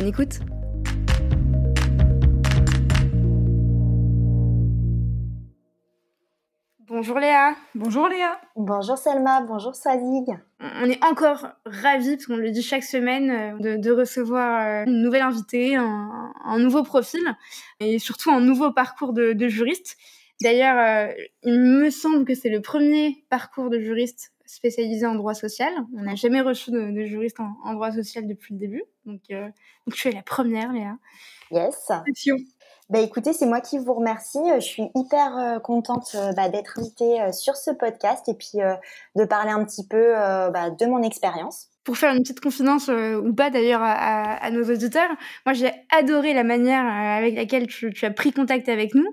Bonne écoute Bonjour Léa. Bonjour Léa. Bonjour Selma, bonjour Swazig. On est encore ravis, parce qu'on le dit chaque semaine, euh, de, recevoir euh, une nouvelle invitée, un, nouveau profil et surtout un nouveau parcours de, juriste. D'ailleurs, euh, il me semble que c'est le premier parcours de juriste spécialisé en droit social. On n'a jamais reçu de, juriste en, droit social depuis le début. Donc, donc tu es la première, Léa. Yes. Bah, écoutez, c'est moi qui vous remercie. Euh, je suis hyper euh, contente euh, bah, d'être invitée sur ce podcast et puis de parler un petit peu bah, de mon expérience pour faire une petite confidence euh, ou pas d'ailleurs à, nos auditeurs, moi j'ai adoré la manière euh, avec laquelle tu, as pris contact avec nous.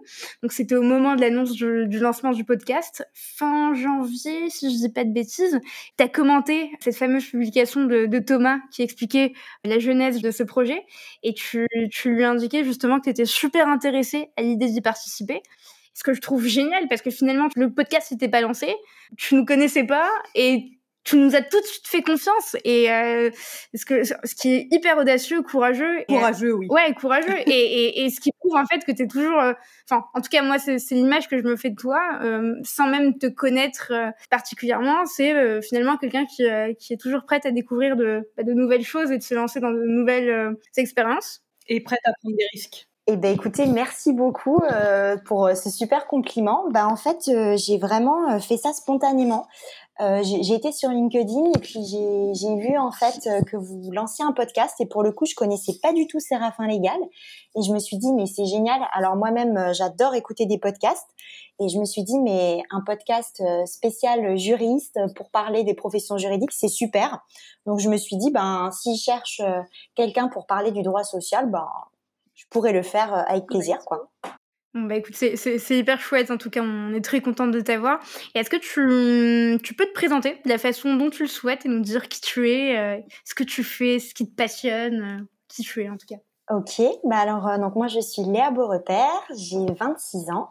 Donc c'était au moment de l'annonce du, lancement du podcast, fin janvier, si je dis pas de bêtises. Tu as commenté cette fameuse publication de, Thomas qui expliquait la genèse de ce projet et tu, tu lui indiquais justement que tu étais super intéressé à l'idée d'y participer ce que je trouve génial parce que finalement le podcast n'était pas lancé, tu nous connaissais pas et tu nous as tout de suite fait confiance et euh, ce que ce qui est hyper audacieux, courageux, courageux, oui. Ouais, courageux et, et, et, ce qui prouve en fait que tu es toujours, euh, enfin, en tout cas moi c'est l'image que je me fais de toi, euh, sans même te connaître euh, particulièrement, c'est euh, finalement quelqu'un qui qui est toujours prête à découvrir de bah, de nouvelles choses et de se lancer dans de nouvelles expériences. Et prête à prendre des risques. Eh ben écoutez, merci beaucoup euh, pour ce super compliment. Bah en fait, j'ai vraiment fait ça spontanément. Euh, j'ai été sur LinkedIn et puis j'ai vu en fait euh, que vous lanciez un podcast et pour le coup je connaissais pas du tout Séraphin Légal et je me suis dit mais c'est génial. Alors moi-même euh, j'adore écouter des podcasts et je me suis dit mais un podcast spécial juriste pour parler des professions juridiques c'est super. Donc je me suis dit ben si je cherche quelqu'un pour parler du droit social ben je pourrais le faire avec plaisir quoi. Bon, bah écoute, c'est hyper chouette. En tout cas, on est très contente de t'avoir. Et est-ce que tu, tu, peux te présenter de la façon dont tu le souhaites et nous dire qui tu es, euh, ce que tu fais, ce qui te passionne, euh, qui tu es en tout cas? Ok, bah alors euh, donc moi je suis Léa Beaurepaire, j'ai 26 ans.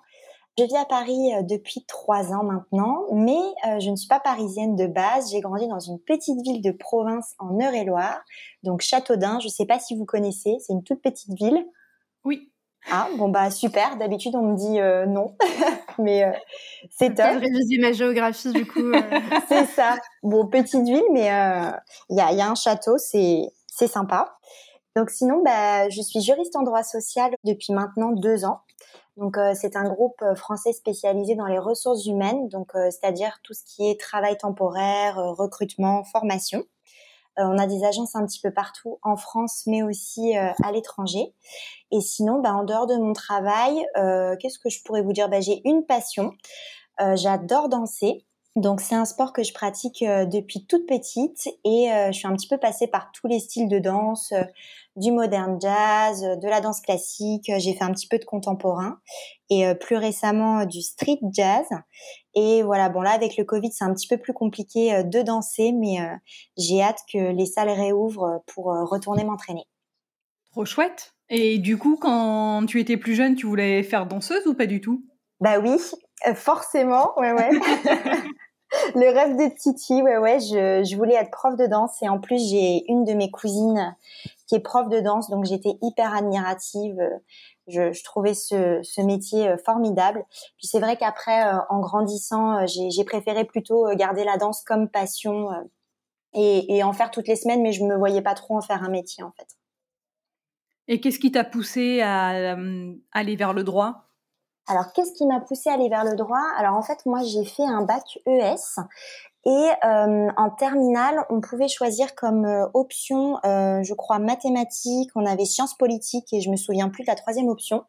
Je vis à Paris depuis trois ans maintenant, mais je ne suis pas parisienne de base. J'ai grandi dans une petite ville de province en Eure-et-Loire, donc Châteaudun. Je ne sais pas si vous connaissez, c'est une toute petite ville. Oui. Ah bon bah super. D'habitude on me dit euh, non, mais euh, c'est top. réviser ma géographie du coup. Euh. c'est ça. Bon petite ville, mais il y a, y, a, un château, c'est c'est sympa. Donc sinon bah je suis juriste en droit social depuis maintenant deux ans. Donc c'est un groupe français spécialisé dans les ressources humaines, donc c'est-à-dire tout ce qui est travail temporaire, recrutement, formation. Euh, on a des agences un petit peu partout en France, mais aussi euh, à l'étranger. Et sinon, bah, en dehors de mon travail, euh, qu'est-ce que je pourrais vous dire? Bah, J'ai une passion. J'adore danser. Donc c'est un sport que je pratique depuis toute petite et je suis un petit peu passée par tous les styles de danse, du modern jazz, de la danse classique, j'ai fait un petit peu de contemporain et plus récemment du street jazz. Et voilà, bon là avec le Covid, c'est un petit peu plus compliqué euh, de danser, mais euh, j'ai hâte que les salles réouvrent euh, pour retourner m'entraîner. Trop chouette. Et du coup, quand tu étais plus jeune, tu voulais faire danseuse ou pas du tout? Bah oui, forcément, ouais ouais. le rêve de Titi, ouais ouais, je, je, voulais être prof de danse et en plus j'ai une de mes cousines qui est prof de danse, donc j'étais hyper admirative je, je trouvais ce, métier euh, formidable. Puis c'est vrai qu'après, euh, en grandissant, euh, j'ai préféré plutôt garder la danse comme passion et, et, en faire toutes les semaines, mais je me voyais pas trop en faire un métier en fait. Et qu'est-ce qui t'a poussé à aller vers le droit? Alors, qu'est-ce qui m'a poussé à aller vers le droit? Alors, en fait, moi, j'ai fait un bac ES et euh, en terminale, on pouvait choisir comme euh, option, euh, je crois, mathématiques, on avait sciences politiques et je me souviens plus de la troisième option.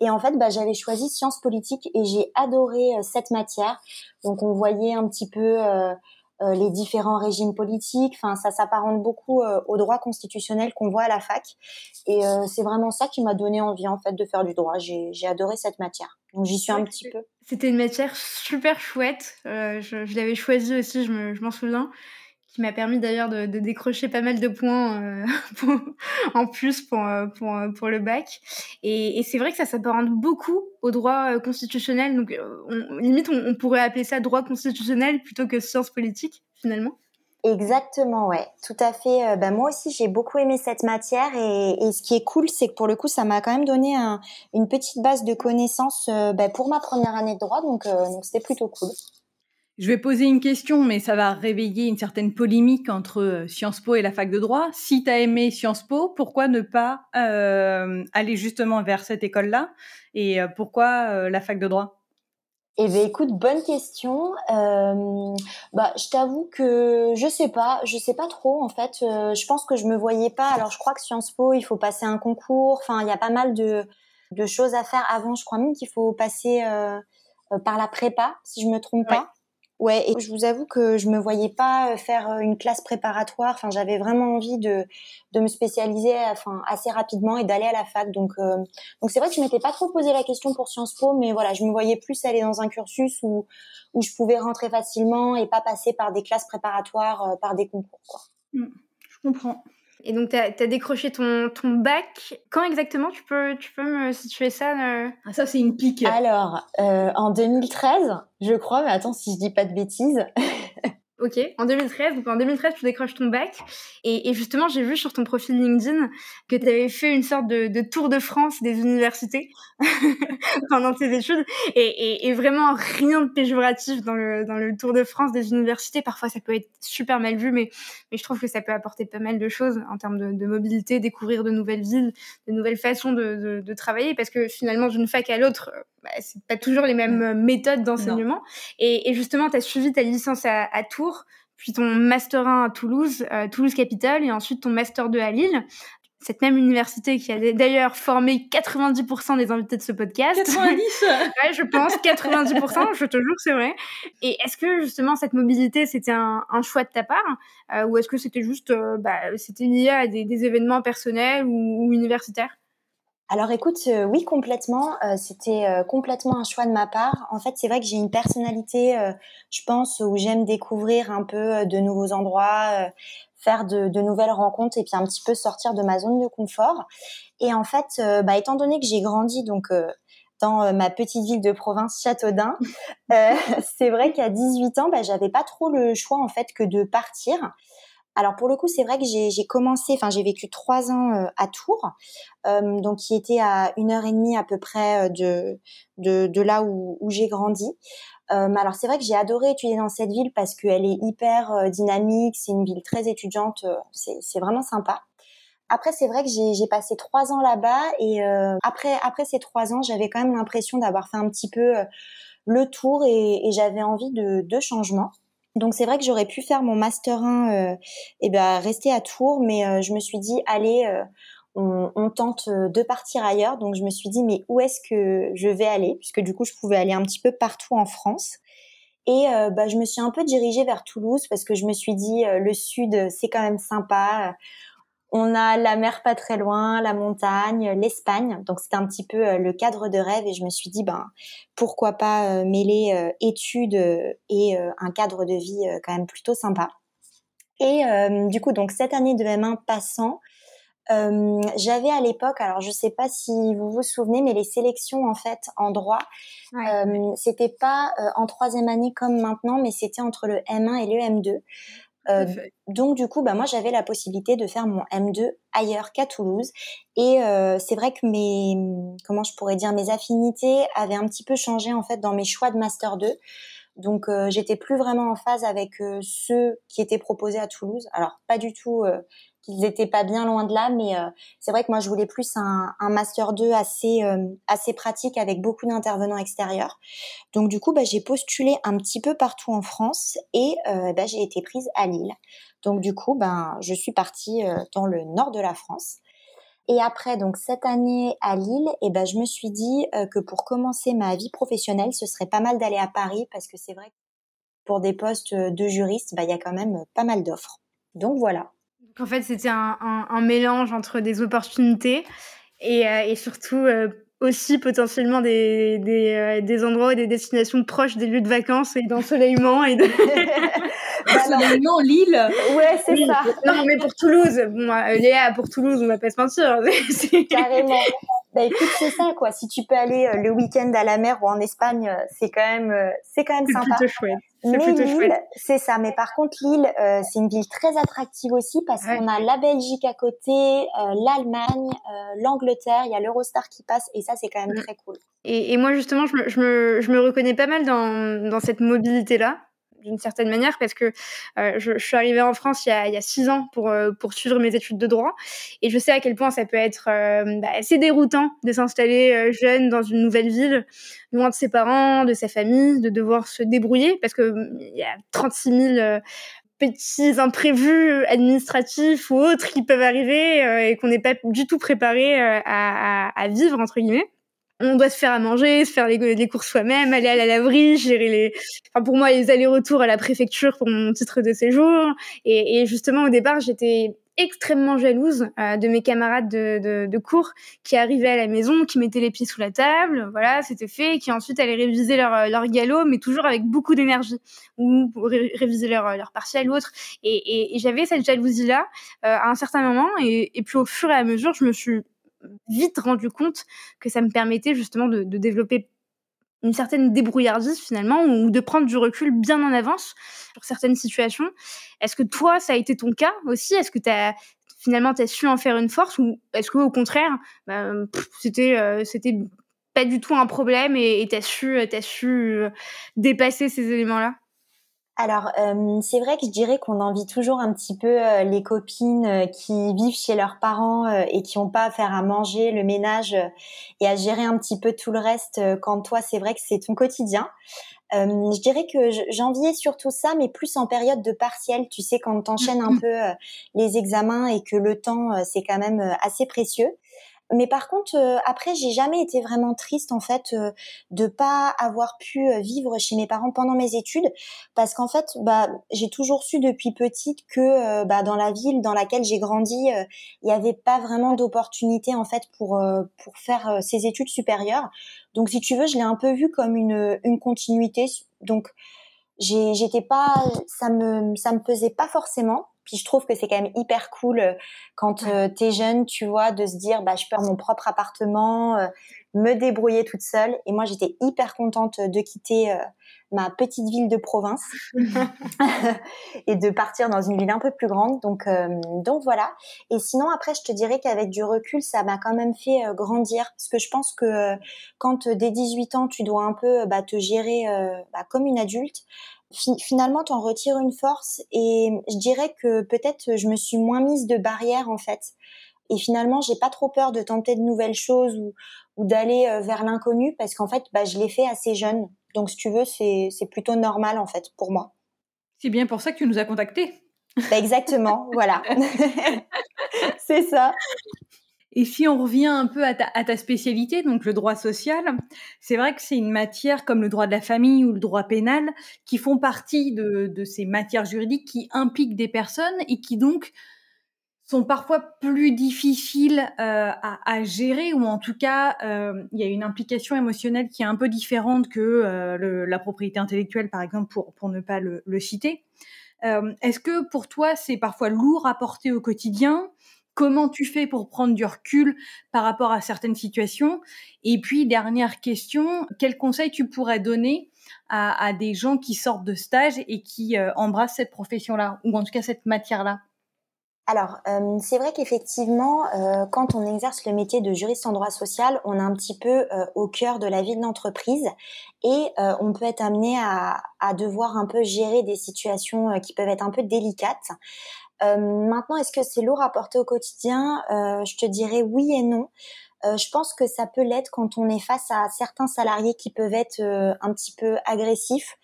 Et en fait, bah, j'avais choisi sciences politiques et j'ai adoré cette matière. Donc, on voyait un petit peu euh, les différents régimes politiques. Enfin, ça s'apparente beaucoup euh, au droit constitutionnel qu'on voit à la fac. Et euh, c'est vraiment ça qui m'a donné envie en fait de faire du droit. J'ai adoré cette matière. Donc j'y suis un petit peu. C'était une matière super chouette. je, je l'avais choisie aussi, je m'en souviens qui m'a permis d'ailleurs de, décrocher pas mal de points euh, en plus pour, euh, pour, euh, pour le bac. Et, c'est vrai que ça s'apparente beaucoup au droit euh, constitutionnel. Donc, on, limite, on, pourrait appeler ça droit constitutionnel plutôt que sciences politiques, finalement. Exactement, ouais, tout à fait. bah, moi aussi, j'ai beaucoup aimé cette matière et, et, ce qui est cool, c'est que pour le coup, ça m'a quand même donné un, une petite base de connaissances bah, pour ma première année de droit, donc donc c'était plutôt cool. Je vais poser une question, mais ça va réveiller une certaine polémique entre euh, Sciences Po et la fac de droit. Si tu as aimé Sciences Po, pourquoi ne pas euh, aller justement vers cette école-là? Et euh, pourquoi euh, la fac de droit? Eh bien, écoute, bonne question. Euh, bah, je t'avoue que je sais pas, je sais pas trop en fait. je pense que je me voyais pas. Alors, je crois que Sciences Po, il faut passer un concours. Enfin, il y a pas mal de, de choses à faire avant. Je crois même qu'il faut passer par la prépa, si je me trompe pas. Ouais, et je vous avoue que je me voyais pas euh, faire euh, une classe préparatoire. Enfin, j'avais vraiment envie de de me spécialiser, enfin, assez rapidement et d'aller à la fac. Donc, euh, donc c'est vrai que je m'étais pas trop posé la question pour Sciences Po, mais voilà, je me voyais plus aller dans un cursus où où je pouvais rentrer facilement et pas passer par des classes préparatoires, par des concours. Mmh, je comprends. Et donc, tu as, décroché ton, ton bac. Quand exactement tu peux, tu peux me situer ça euh? Ah, Ça, c'est une pique. Alors, euh, en 2013, je crois, mais attends si je dis pas de bêtises. Ok, en 2013, donc en 2013, tu décroches ton bac. Et, et justement, j'ai vu sur ton profil LinkedIn que tu avais fait une sorte de, de, tour de France des universités pendant tes études. Et, et, et, vraiment, rien de péjoratif dans le, dans le tour de France des universités. Parfois, ça peut être super mal vu, mais, mais je trouve que ça peut apporter pas mal de choses en termes de, de mobilité, découvrir de nouvelles villes, de nouvelles façons de, de, de travailler. Parce que finalement, d'une fac à l'autre, bah, c'est pas toujours les mêmes méthodes d'enseignement. Et, et, justement, tu as suivi ta licence à, à Tours, puis ton master 1 à Toulouse, euh, Toulouse Capitale, et ensuite ton master 2 à Lille. Cette même université qui a d'ailleurs formé 90% des invités de ce podcast. 90 Ouais, je pense, 90%, je te jure, c'est vrai. Et est-ce que justement cette mobilité, c'était un, un, choix de ta part euh, Ou est-ce que c'était juste, euh, bah, c'était lié à des, des événements personnels ou, ou universitaires? Alors écoute, euh, oui complètement. Euh, c'était euh, complètement un choix de ma part. En fait, c'est vrai que j'ai une personnalité, je pense, où j'aime découvrir un peu de nouveaux endroits, faire de, de, nouvelles rencontres et puis un petit peu sortir de ma zone de confort. Et en fait, bah, étant donné que j'ai grandi donc dans ma petite ville de province Châteaudun, c'est vrai qu'à 18 ans, bah, j'avais pas trop le choix en fait que de partir. Alors pour le coup, c'est vrai que j'ai commencé, enfin j'ai vécu trois ans euh, à Tours, euh, donc qui était à une heure et demie à peu près euh, de de, de là où, où j'ai grandi. Euh, alors c'est vrai que j'ai adoré étudier dans cette ville parce qu'elle est hyper dynamique, c'est une ville très étudiante, c'est vraiment sympa. Après, c'est vrai que j'ai passé trois ans là-bas et après, après ces trois ans, j'avais quand même l'impression d'avoir fait un petit peu le tour et, et j'avais envie de, de changement. Donc c'est vrai que j'aurais pu faire mon master 1 euh, et ben rester à Tours, mais euh, je me suis dit allez, euh, on, tente de partir ailleurs. Donc je me suis dit mais où est-ce que je vais aller? Puisque du coup je pouvais aller un petit peu partout en France. Et bah, je me suis un peu dirigée vers Toulouse parce que je me suis dit le sud c'est quand même sympa. On a la mer pas très loin, la montagne, l'Espagne. Donc c'était un petit peu euh, le cadre de rêve et je me suis dit ben pourquoi pas euh, mêler euh, études et un cadre de vie quand même plutôt sympa. Et du coup donc cette année de M1 passant, j'avais à l'époque, alors je sais pas si vous vous souvenez, mais les sélections en fait en droit, c'était pas en troisième année comme maintenant, mais c'était entre le M1 et le M2. Euh, donc du coup, bah moi j'avais la possibilité de faire mon M2 ailleurs qu'à Toulouse. Et euh, c'est vrai que mes, comment je pourrais dire, mes affinités avaient un petit peu changé en fait dans mes choix de master 2. Donc euh, j'étais plus vraiment en phase avec euh, ceux qui étaient proposés à Toulouse. Alors pas du tout euh, qu'ils étaient pas bien loin de là, mais euh, c'est vrai que moi je voulais plus un, un master 2 assez assez pratique avec beaucoup d'intervenants extérieurs. Donc du coup bah, j'ai postulé un petit peu partout en France et bah, j'ai été prise à Lille. Donc du coup ben je suis partie dans le nord de la France. Et après, donc cette année à Lille, et eh ben, je me suis dit euh, que pour commencer ma vie professionnelle, ce serait pas mal d'aller à Paris parce que c'est vrai pour des postes de juriste, bah, il y a quand même pas mal d'offres. Donc voilà. En fait, c'était un, un, mélange entre des opportunités et, et surtout aussi potentiellement des, des, des, endroits et des destinations proches des lieux de vacances et d'ensoleillement et de... non, Lille. Ouais, c'est ça. Non, mais pour Toulouse, bon, euh, Léa, pour Toulouse, on va pas se mentir. Carrément. Bah écoute, c'est ça quoi. Si tu peux aller euh, le week-end à la mer ou en Espagne, euh, c'est quand même, c'est quand même sympa. C'est plutôt chouette. Mais Lille, c'est ça. Mais par contre, Lille, c'est une ville très attractive aussi parce qu'on a la Belgique à côté, l'Allemagne, l'Angleterre. Il y a l'Eurostar qui passe et ça, c'est quand même très cool. Et, et, moi, justement, je me, je me, je me reconnais pas mal dans, dans cette mobilité-là d'une certaine manière parce que euh, je, je, suis arrivée en France il y a, il y a six ans pour euh, poursuivre mes études de droit. Et je sais à quel point ça peut être euh, bah, assez déroutant de s'installer euh, jeune dans une nouvelle ville, loin de ses parents, de sa famille, de devoir se débrouiller parce que il y a 36 000 petits imprévus administratifs ou autres qui peuvent arriver et qu'on n'est pas du tout préparé à, à, à vivre entre guillemets on doit se faire à manger, se faire les, les courses soi-même, aller à la laverie, gérer les, enfin pour moi les allers-retours à la préfecture pour mon titre de séjour. Et, et justement au départ j'étais extrêmement jalouse euh, de mes camarades de, de, de, cours qui arrivaient à la maison, qui mettaient les pieds sous la table, voilà, c'était fait, qui ensuite allaient réviser leur, leur galop, mais toujours avec beaucoup d'énergie, ou réviser leur, leur partiel ou autre. Et, et, et j'avais cette jalousie-là euh, à un certain moment, et, et puis au fur et à mesure, je me suis vite rendu compte que ça me permettait justement de, développer une certaine débrouillardise finalement ou de prendre du recul bien en avance sur certaines situations. Est-ce que toi, ça a été ton cas aussi? Est-ce que as, finalement tu as su en faire une force ou est-ce que au contraire, bah, c'était euh, c'était pas du tout un problème et tu as su, su euh, dépasser ces éléments-là? Alors, euh, c'est vrai que je dirais qu'on envie toujours un petit peu euh, les copines euh, qui vivent chez leurs parents et qui n'ont pas à faire à manger, le ménage et à gérer un petit peu tout le reste quand toi, c'est vrai que c'est ton quotidien. je dirais que j'enviais surtout ça, mais plus en période de partiel. Tu sais, quand t'enchaînes un mmh. peu les examens et que le temps, c'est quand même assez précieux mais par contre, euh, après, j'ai jamais été vraiment triste en fait euh, de pas avoir pu euh, vivre chez mes parents pendant mes études, parce qu'en fait, bah, j'ai toujours su depuis petite que bah, dans la ville dans laquelle j'ai grandi, il n'y avait pas vraiment d'opportunité en fait pour pour faire ces études supérieures. Donc, si tu veux, je l'ai un peu vu comme une une continuité. Donc, j'étais pas, ça me ça me pesait pas forcément. Puis je trouve que c'est quand même hyper cool euh, quand euh, tu es jeune, tu vois, de se dire bah je peux avoir mon propre appartement, euh, me débrouiller toute seule. Et moi j'étais hyper contente de quitter ma petite ville de province et de partir dans une ville un peu plus grande. Donc donc voilà. Et sinon après je te dirais qu'avec du recul ça m'a quand même fait grandir parce que je pense que quand dès 18 ans tu dois un peu bah, te gérer bah, comme une adulte finalement t'en retires une force et je dirais que peut-être je me suis moins mise de barrières en fait et finalement j'ai pas trop peur de tenter de nouvelles choses ou, ou d'aller euh, vers l'inconnu parce qu'en fait bah, je l'ai fait assez jeune. Donc si tu veux c'est c'est plutôt normal en fait pour moi. C'est bien pour ça que tu nous as contactés. Bah, exactement voilà. C'est ça. Et si on revient un peu à ta, spécialité, donc le droit social, c'est vrai que c'est une matière comme le droit de la famille ou le droit pénal qui font partie de, ces matières juridiques qui impliquent des personnes et qui donc sont parfois plus difficiles euh, à, gérer ou en tout cas euh, il y a une implication émotionnelle qui est un peu différente que euh, la propriété intellectuelle par exemple pour, pour ne pas le, le citer. Est-ce que pour toi c'est parfois lourd à porter au quotidien? Comment tu fais pour prendre du recul par rapport à certaines situations? Et puis, dernière question, quel conseil tu pourrais donner à, des gens qui sortent de stage et qui euh, embrassent cette profession-là, ou en tout cas cette matière-là? Alors, euh, c'est vrai qu'effectivement, euh, quand on exerce le métier de juriste en droit social, on est un petit peu au cœur de la vie de l'entreprise et on peut être amené à, devoir un peu gérer des situations qui peuvent être un peu délicates. Euh, maintenant, est-ce que c'est lourd à porter au quotidien? Euh, Je te dirais oui et non. Euh, je pense que ça peut l'être quand on est face à certains salariés qui peuvent être un petit peu agressifs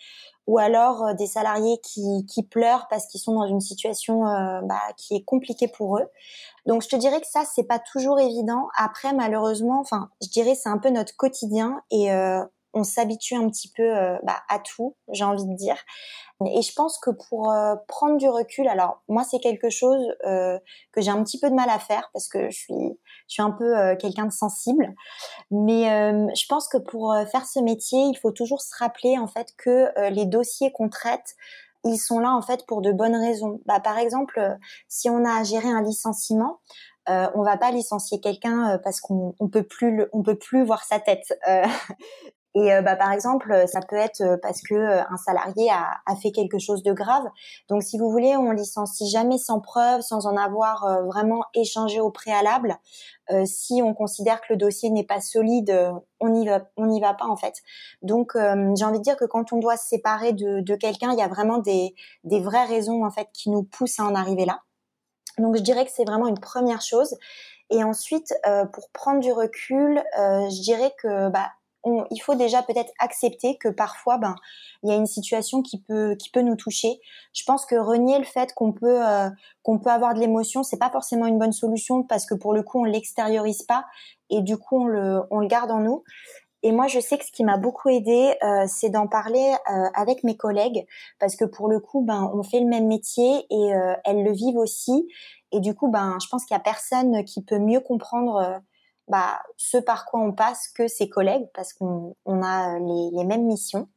ou alors des salariés qui, qui pleurent parce qu'ils sont dans une situation bah, qui est compliquée pour eux. Donc je te dirais que ça c'est pas toujours évident. Après malheureusement, enfin je dirais c'est un peu notre quotidien et on s'habitue un petit peu bah, à tout, j'ai envie de dire. Et je pense que pour prendre du recul, alors moi c'est quelque chose que j'ai un petit peu de mal à faire parce que je suis je suis un peu quelqu'un de sensible, mais je pense que pour faire ce métier, il faut toujours se rappeler en fait que les dossiers qu'on traite ils sont là en fait pour de bonnes raisons. Bah, par exemple, si on a à gérer un licenciement, euh, on va pas licencier quelqu'un euh, parce qu'on on peut plus on peut plus voir sa tête. Euh, et euh, bah, par exemple, ça peut être parce que un salarié a, a, fait quelque chose de grave. Donc, si vous voulez, on licencie jamais sans preuve, sans en avoir vraiment échangé au préalable. si on considère que le dossier n'est pas solide, on n'y va, on n'y va pas en fait. Donc, j'ai envie de dire que quand on doit se séparer de, de quelqu'un, il y a vraiment des, des vraies raisons en fait qui nous poussent à en arriver là. Donc je dirais que c'est vraiment une première chose. Et ensuite, euh, pour prendre du recul, euh, je dirais que bah, il faut déjà peut-être accepter que parfois, ben, il y a une situation qui peut qui peut nous toucher. Je pense que renier le fait qu'on peut euh, qu'on peut avoir de l'émotion, c'est pas forcément une bonne solution parce que pour le coup, on l'extériorise pas et du coup, on le on le garde en nous. Et moi, je sais que ce qui m'a beaucoup aidé, euh, c'est d'en parler euh, avec mes collègues, parce que pour le coup, ben, on fait le même métier et euh, elles le vivent aussi. Et du coup, ben, je pense qu'il y a personne qui peut mieux comprendre bah, ce par quoi on passe que ses collègues, parce qu'on on a les, les, mêmes missions.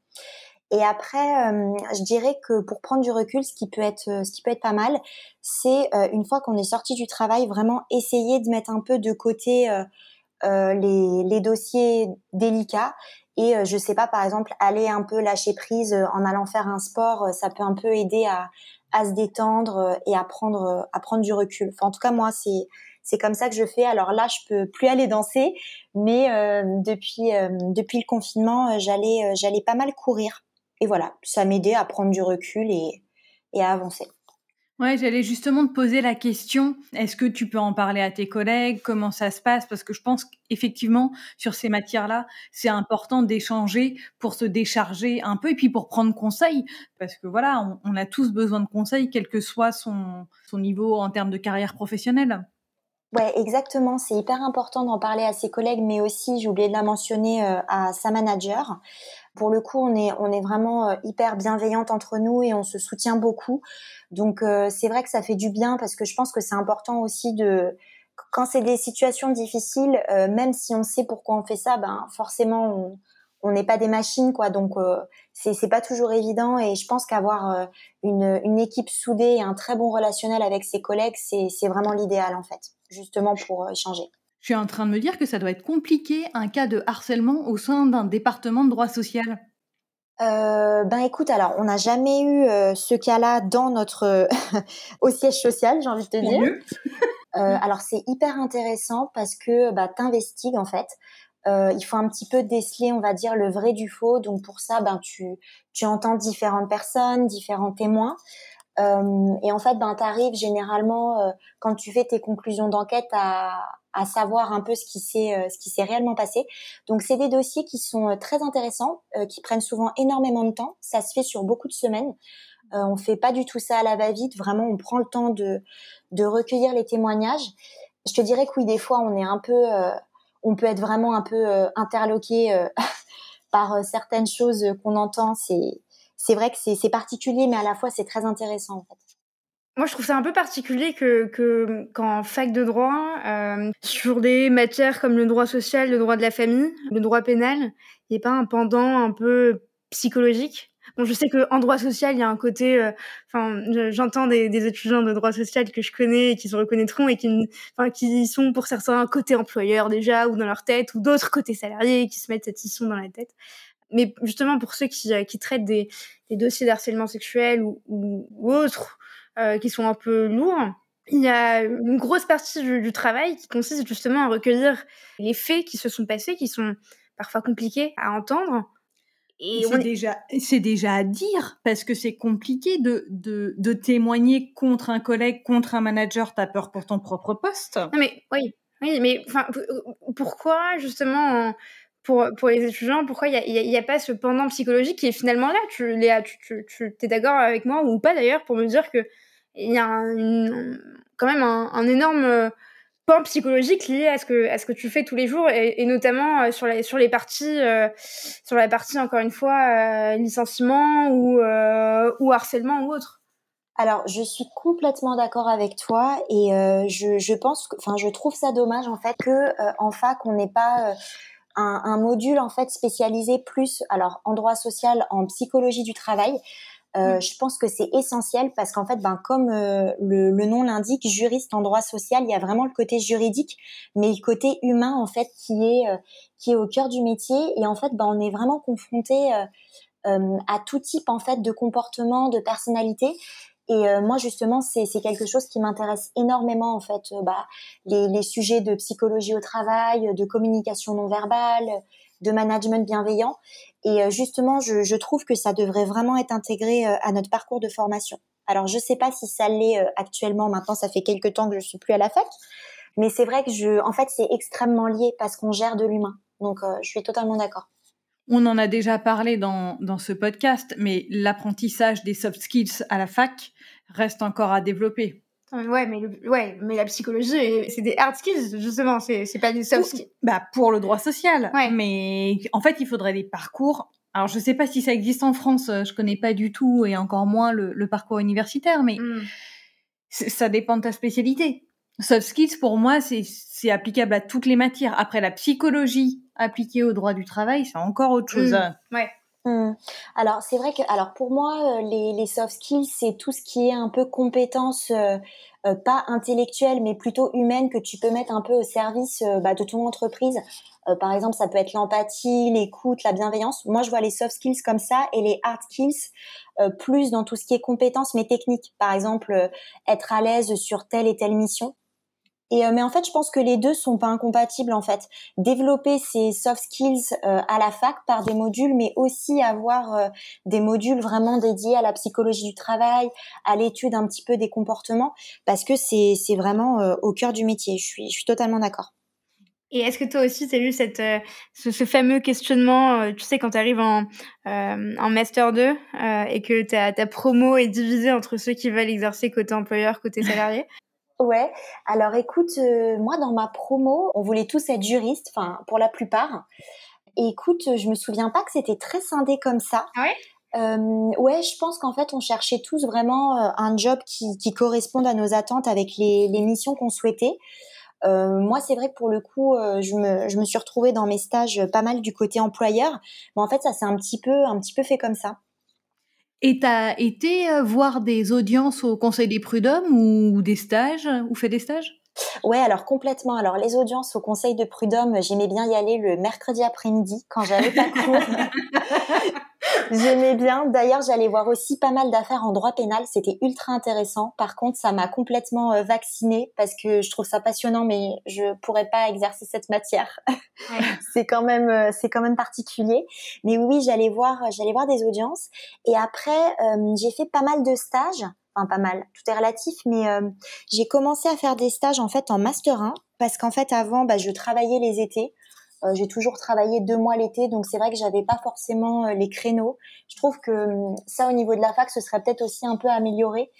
Et après, je dirais que pour prendre du recul, ce qui peut être, ce qui peut être pas mal, c'est une fois qu'on est sorti du travail, vraiment essayer de mettre un peu de côté euh, les, les, dossiers délicats et euh, je sais pas par exemple aller un peu lâcher prise euh, en allant faire un sport ça peut un peu aider à, à se détendre et à prendre à prendre du recul en tout cas moi c'est c'est comme ça que je fais. Alors là je peux plus aller danser mais depuis depuis le confinement j'allais j'allais pas mal courir. Et voilà ça m'aidait à prendre du recul et et à avancer. Ouais, j'allais justement te poser la question, est-ce que tu peux en parler à tes collègues? Comment ça se passe? Parce que je pense qu'effectivement, sur ces matières-là, c'est important d'échanger pour se décharger un peu et puis pour prendre conseil. Parce que voilà, on, a tous besoin de conseils, quel que soit son, son niveau en termes de carrière professionnelle. Ouais, exactement. C'est hyper important d'en parler à ses collègues, mais aussi, j'ai oublié de la mentionner, euh, à sa manager. Pour le coup, on est, on est vraiment euh, hyper bienveillante entre nous et on se soutient beaucoup. Donc, euh, c'est vrai que ça fait du bien parce que je pense que c'est important aussi de, quand c'est des situations difficiles, même si on sait pourquoi on fait ça, ben forcément, on, on n'est pas des machines quoi donc euh, c'est c'est pas toujours évident et je pense qu'avoir une, une équipe soudée et un très bon relationnel avec ses collègues c'est c'est vraiment l'idéal en fait justement pour euh, échanger. Je suis en train de me dire que ça doit être compliqué un cas de harcèlement au sein d'un département de droit social. Euh, ben écoute, alors on n'a jamais eu euh, ce cas-là dans notre au siège social, j'ai envie de te dire. euh, alors c'est hyper intéressant parce que bah t'investigues en fait. Euh, il faut un petit peu déceler, on va dire, le vrai du faux. Donc pour ça, ben tu tu entends différentes personnes, différents témoins. Euh, et en fait, ben, tu arrives généralement, euh, quand tu fais tes conclusions d'enquête, à, à, savoir un peu ce qui s'est ce qui s'est réellement passé. Donc, c'est des dossiers qui sont très intéressants, qui prennent souvent énormément de temps. Ça se fait sur beaucoup de semaines. on fait pas du tout ça à la va-vite. Vraiment, on prend le temps de, de recueillir les témoignages. Je te dirais que oui, des fois, on est un peu, on peut être vraiment un peu interloqué par certaines choses qu'on entend. C'est c'est vrai que c'est particulier, mais à la fois c'est très intéressant. Moi, je trouve ça un peu particulier que, que qu'en fac de droit, euh, sur des matières comme le droit social, le droit de la famille, le droit pénal, il n'y ait pas un pendant un peu psychologique? Bon, je sais qu'en droit social, il y a un côté, euh, enfin, j'entends des, des, étudiants de droit social que je connais et qui se reconnaîtront et qui, qui sont pour certains côté employeur déjà ou dans leur tête ou d'autres côté salariés qui se mettent cette mission dans la tête mais justement pour ceux qui, euh, qui traitent des, des dossiers d'harcèlement sexuel ou, ou, autres euh, qui sont un peu lourds, il y a une grosse partie du, du, travail qui consiste justement à recueillir les faits qui se sont passés, qui sont parfois compliqués à entendre. Et c'est déjà, c'est déjà à dire parce que c'est compliqué de, de, de témoigner contre un collègue, contre un manager. T'as peur pour ton propre poste. Non mais oui, oui, mais enfin, pourquoi justement pour, pour les étudiants, pourquoi il n'y a, y a, pas ce pendant psychologique qui est finalement là? Tu, Léa, tu, tu, tu es d'accord avec moi ou pas d'ailleurs pour me dire que il y a un, quand même un, un, énorme pans psychologiques liés à ce que à ce que tu fais tous les jours et, notamment euh, sur les sur les parties euh, sur la partie encore une fois euh, licenciement ou ou harcèlement ou autre. Alors, je suis complètement d'accord avec toi et je, je pense, enfin, je trouve ça dommage en fait que en fac on n'ait pas un, un, module en fait spécialisé plus, alors en droit social, en psychologie du travail, euh, je pense que c'est essentiel parce qu'en fait, ben, comme euh, le, le, nom l'indique, juriste en droit social, il y a vraiment le côté juridique, mais le côté humain en fait qui est euh, qui est au cœur du métier. Et en fait, ben, on est vraiment confronté à tout type en fait de comportement, de personnalité. Et moi, justement, c'est quelque chose qui m'intéresse énormément, en fait, bah, les, les, sujets de psychologie au travail, de communication non verbale, de management bienveillant. Et euh, justement, je, trouve que ça devrait vraiment être intégré euh, à notre parcours de formation. Alors, je ne sais pas si ça l'est euh, actuellement. Maintenant, ça fait quelques temps que je suis plus à la fac, mais c'est vrai que je, en fait, c'est extrêmement lié parce qu'on gère de l'humain. Donc, je suis totalement d'accord. On en a déjà parlé dans, dans ce podcast, mais l'apprentissage des soft skills à la fac reste encore à développer. Ouais, mais ouais, mais la psychologie, c'est des hard skills justement, c'est c'est pas des soft skills. Bah pour le droit social. Ouais. Mais en fait, il faudrait des parcours. Alors je sais pas si ça existe en France, je connais pas du tout et encore moins le, le parcours universitaire, mais hmm. ça dépend de ta spécialité. Soft skills pour moi, c'est c'est applicable à toutes les matières. Après la psychologie appliquée au droit du travail, c'est encore autre chose. Hmm. Ouais. Hmm. Alors c'est vrai que alors pour moi euh, les, soft skills c'est tout ce qui est un peu compétences euh, euh, pas intellectuelles mais plutôt humaines que tu peux mettre un peu au service bah, de ton entreprise. par exemple ça peut être l'empathie, l'écoute, la bienveillance. Moi je vois les soft skills comme ça et les hard skills plus dans tout ce qui est compétences mais techniques. Par exemple être à l'aise sur telle et telle mission. Et euh, mais en fait, je pense que les deux sont pas incompatibles en fait. Développer ces soft skills euh, à la fac par des modules, mais aussi avoir euh, des modules vraiment dédiés à la psychologie du travail, à l'étude un petit peu des comportements, parce que c'est c'est vraiment au cœur du métier. Je suis je suis totalement d'accord. Et est-ce que toi aussi, tu as eu cette, ce, ce, fameux questionnement, tu sais, quand tu arrives en, en Master 2 et que ta, ta promo est divisée entre ceux qui veulent exercer côté employeur, côté salarié? Ouais, alors écoute, euh, moi dans ma promo, on voulait tous être juristes, enfin pour la plupart. Et écoute, je me souviens pas que c'était très scindé comme ça. Ah ouais? Euh, ouais, je pense qu'en fait, on cherchait tous vraiment euh, un job qui, qui corresponde à nos attentes avec les, les missions qu'on souhaitait. Euh, moi, c'est vrai que pour le coup, euh, je, me, je me suis retrouvée dans mes stages pas mal du côté employeur, mais en fait, ça s'est un petit peu, un petit peu fait comme ça. Et t'as été euh, voir des audiences au Conseil des prud'hommes ou des stages ou fait des stages? Ouais, alors complètement. Alors les audiences au Conseil de prud'homme, j'aimais bien y aller le mercredi après-midi quand j'avais pas cours. J'aimais bien. D'ailleurs, j'allais voir aussi pas mal d'affaires en droit pénal. C'était ultra intéressant. Par contre, ça m'a complètement euh, vaccinée parce que je trouve ça passionnant, mais je pourrais pas exercer cette matière. c'est quand même, euh, c'est quand même particulier. Mais oui, j'allais voir, j'allais voir des audiences. Et après, euh, j'ai fait pas mal de stages. Enfin, pas mal. Tout est relatif, mais j'ai commencé à faire des stages en fait en master 1 parce qu'en fait avant, bah, je travaillais les étés. Euh, j'ai toujours travaillé deux mois l'été, donc c'est vrai que j'avais pas forcément euh, les créneaux. Je trouve que hum, ça, au niveau de la fac, ce serait peut-être aussi un peu amélioré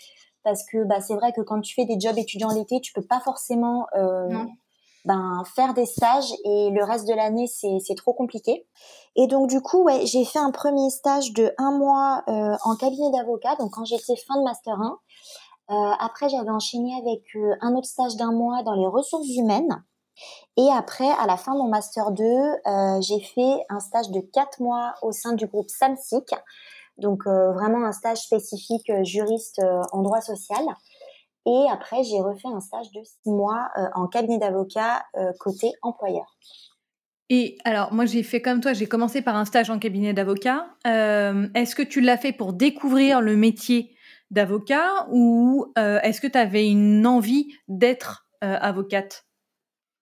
parce que bah, c'est vrai que quand tu fais des jobs étudiants l'été, tu peux pas forcément euh, ben, faire des stages et le reste de l'année, c'est trop compliqué. Et donc du coup, ouais, j'ai fait un premier stage de un mois euh, en cabinet d'avocat, donc quand j'étais fin de master 1. Euh, après, j'avais enchaîné avec un autre stage d'un mois dans les ressources humaines. Et après, à la fin de mon master 2, euh, j'ai fait un stage de 4 mois au sein du groupe SAMSIC, donc euh, vraiment un stage spécifique euh, juriste en droit social. Et après, j'ai refait un stage de 6 mois en cabinet d'avocat côté employeur. Et alors, moi, j'ai fait comme toi, j'ai commencé par un stage en cabinet d'avocat. est-ce que tu l'as fait pour découvrir le métier d'avocat ou est-ce que tu avais une envie d'être avocate?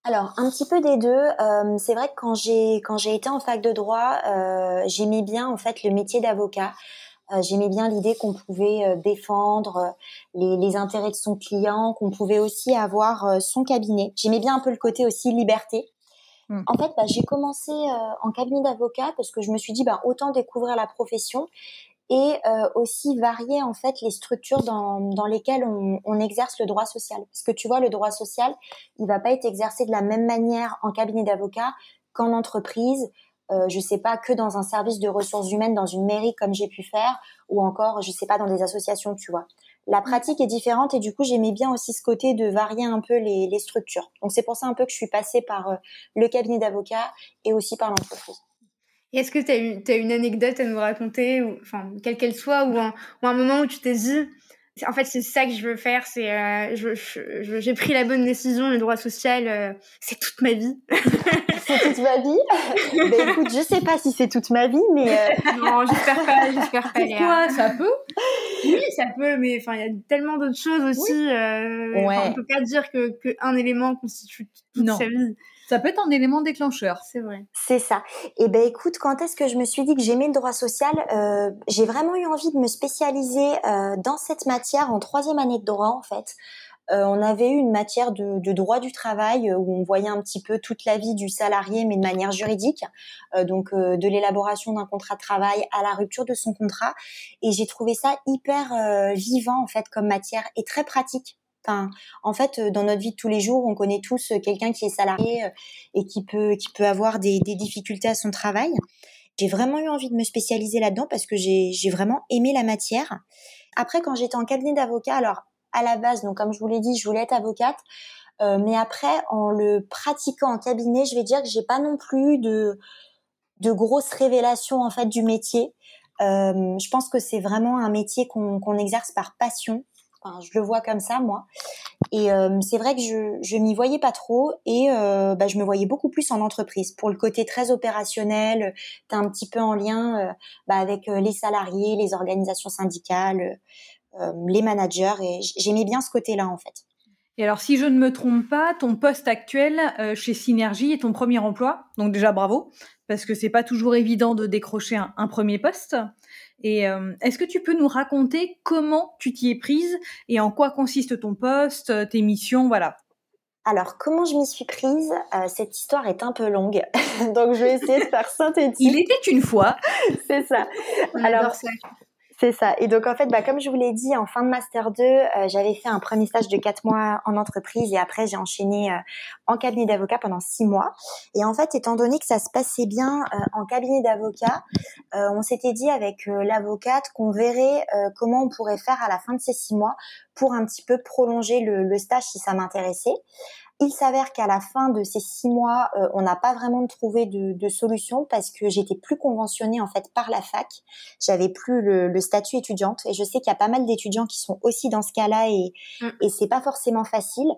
Alors un petit peu des deux. Euh, c'est vrai que quand j'ai quand j'ai été en fac de droit, euh, j'aimais bien en fait le métier d'avocat. Euh, j'aimais bien l'idée qu'on pouvait défendre les, les, intérêts de son client, qu'on pouvait aussi avoir son cabinet. J'aimais bien un peu le côté aussi liberté. Mmh. En fait, bah, j'ai commencé en cabinet d'avocat parce que je me suis dit bah, autant découvrir la profession et euh, aussi varier en fait les structures dans, dans lesquelles on, on, exerce le droit social. Parce que tu vois, le droit social, il va pas être exercé de la même manière en cabinet d'avocat qu'en entreprise. Euh, je sais pas que dans un service de ressources humaines dans une mairie comme j'ai pu faire ou encore je sais pas dans des associations tu vois la pratique est différente et du coup j'aimais bien aussi ce côté de varier un peu les, les structures donc c'est pour ça un peu que je suis passée par euh, le cabinet d'avocat et aussi par l'entreprise est-ce que tu as, as, une anecdote à nous raconter, ou, enfin, quelle qu'elle soit, ou un, ou un moment où tu t'es dit, en fait, c'est ça que je veux faire, c'est, euh, j'ai je, je, pris la bonne décision, le droit social, euh, c'est toute ma vie. c'est toute ma vie ben, écoute, je sais pas si c'est toute ma vie, mais... Euh... Non, j'espère pas, j'espère pas. Pourquoi? Ça peut? Oui, ça peut, mais enfin, il y a tellement d'autres choses aussi. Oui. Euh, ouais. On peut pas dire que, que un élément constitue toute non. sa vie. Ça peut être un élément déclencheur. C'est vrai. C'est ça. Et eh ben écoute, quand est-ce que je me suis dit que j'aimais le droit social euh, J'ai vraiment eu envie de me spécialiser euh, dans cette matière en troisième année de droit en fait. Euh, on avait eu une matière de, de, droit du travail euh, où on voyait un petit peu toute la vie du salarié, mais de manière juridique, euh, donc euh, de l'élaboration d'un contrat de travail à la rupture de son contrat. Et j'ai trouvé ça hyper vivant en fait comme matière et très pratique En fait, dans notre vie de tous les jours, on connaît tous quelqu'un qui est salarié et qui peut, qui peut avoir des, difficultés à son travail. J'ai vraiment eu envie de me spécialiser là-dedans parce que j'ai vraiment aimé la matière. Après, quand j'étais en cabinet d'avocat, alors à la base, donc comme je vous l'ai dit, je voulais être avocate. Euh, mais après, en le pratiquant en cabinet, je vais dire que j'ai pas non plus de de grosses révélations en fait du métier. Euh, je pense que c'est vraiment un métier qu'on exerce par passion. Je le vois comme ça, moi. Et euh, c'est vrai que je, je m'y voyais pas trop et euh, bah, je me voyais beaucoup plus en entreprise. Pour le côté très opérationnel, tu un petit peu en lien euh, bah, avec les salariés, les organisations syndicales, les managers et j'aimais bien ce côté-là en fait. Et alors, si je ne me trompe pas, ton poste actuel chez Synergie est ton premier emploi. Donc déjà, bravo, parce que c'est pas toujours évident de décrocher un premier poste. Et euh, est-ce que tu peux nous raconter comment tu t'y es prise et en quoi consiste ton poste, tes missions, voilà. Alors, comment je m'y suis prise euh, Cette histoire est un peu longue, donc je vais essayer de faire synthétique. Il était une fois. C'est ça. Alors, c'est ça. Et donc en fait, bah, comme je vous l'ai dit, en fin de master 2, euh, j'avais fait un premier stage de quatre mois en entreprise et après j'ai enchaîné euh, en cabinet d'avocat pendant six mois. Et en fait, étant donné que ça se passait bien euh, en cabinet d'avocat, euh, on s'était dit avec l'avocate qu'on verrait comment on pourrait faire à la fin de ces six mois pour un petit peu prolonger le stage si ça m'intéressait. Il s'avère qu'à la fin de ces six mois, euh, on n'a pas vraiment trouvé de, de, solution parce que j'étais plus conventionnée en fait par la fac. J'avais plus le, le, statut étudiante et je sais qu'il y a pas mal d'étudiants qui sont aussi dans ce cas-là et, mmh. et c'est pas forcément facile.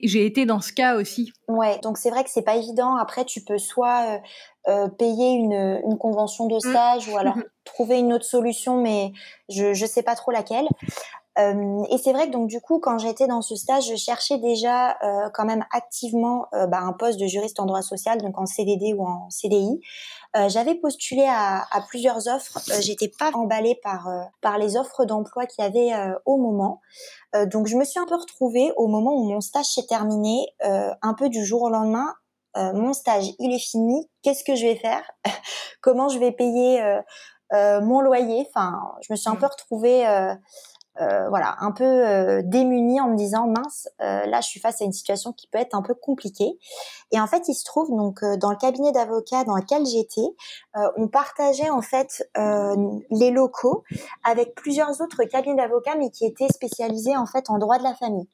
J'ai été dans ce cas aussi. Ouais, donc c'est vrai que c'est pas évident. Après, tu peux soit euh, euh, payer une, une, convention de stage mmh. ou alors mmh. trouver une autre solution, mais je je sais pas trop laquelle. Euh, et c'est vrai que donc du coup, quand j'étais dans ce stage, je cherchais déjà euh, quand même activement euh, bah, un poste de juriste en droit social, donc en CDD ou en CDI. Euh, j'avais postulé à, à, plusieurs offres. Euh, j'étais pas emballée par par les offres d'emploi qu'il y avait au moment. donc je me suis un peu retrouvée au moment où mon stage s'est terminé, un peu du jour au lendemain. mon stage, il est fini. Qu'est-ce que je vais faire? Comment je vais payer mon loyer? Enfin, je me suis un mmh. peu retrouvée euh, voilà, un peu euh, démunie en me disant mince, euh, là je suis face à une situation qui peut être un peu compliquée. Et en fait, il se trouve donc euh, dans le cabinet d'avocats dans lequel j'étais, euh, on partageait en fait les locaux avec plusieurs autres cabinets d'avocats, mais qui étaient spécialisés en fait en droit de la famille.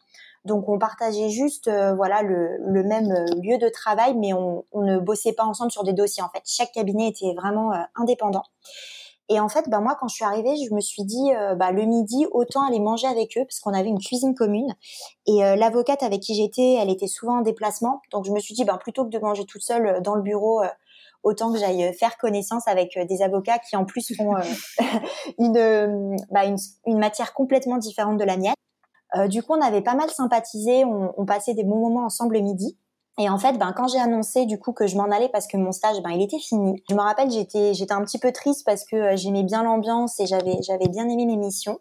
Donc on partageait juste voilà le, le, même lieu de travail, mais on, on, ne bossait pas ensemble sur des dossiers. En fait, chaque cabinet était vraiment indépendant. Et en fait, bah, moi, quand je suis arrivée, je me suis dit, euh, bah, le midi, autant aller manger avec eux, parce qu'on avait une cuisine commune. Et euh, l'avocate avec qui j'étais, elle était souvent en déplacement. Donc, je me suis dit, bah, plutôt que de manger toute seule euh, dans le bureau, autant que j'aille faire connaissance avec des avocats qui, en plus, font une, bah, une, matière complètement différente de la mienne. du coup, on avait pas mal sympathisé, on passait des bons moments ensemble le midi. Et en fait, ben quand j'ai annoncé du coup que je m'en allais parce que mon stage, ben il était fini. Je me rappelle, j'étais j'étais un petit peu triste parce que euh, j'aimais bien l'ambiance et j'avais j'avais bien aimé mes missions.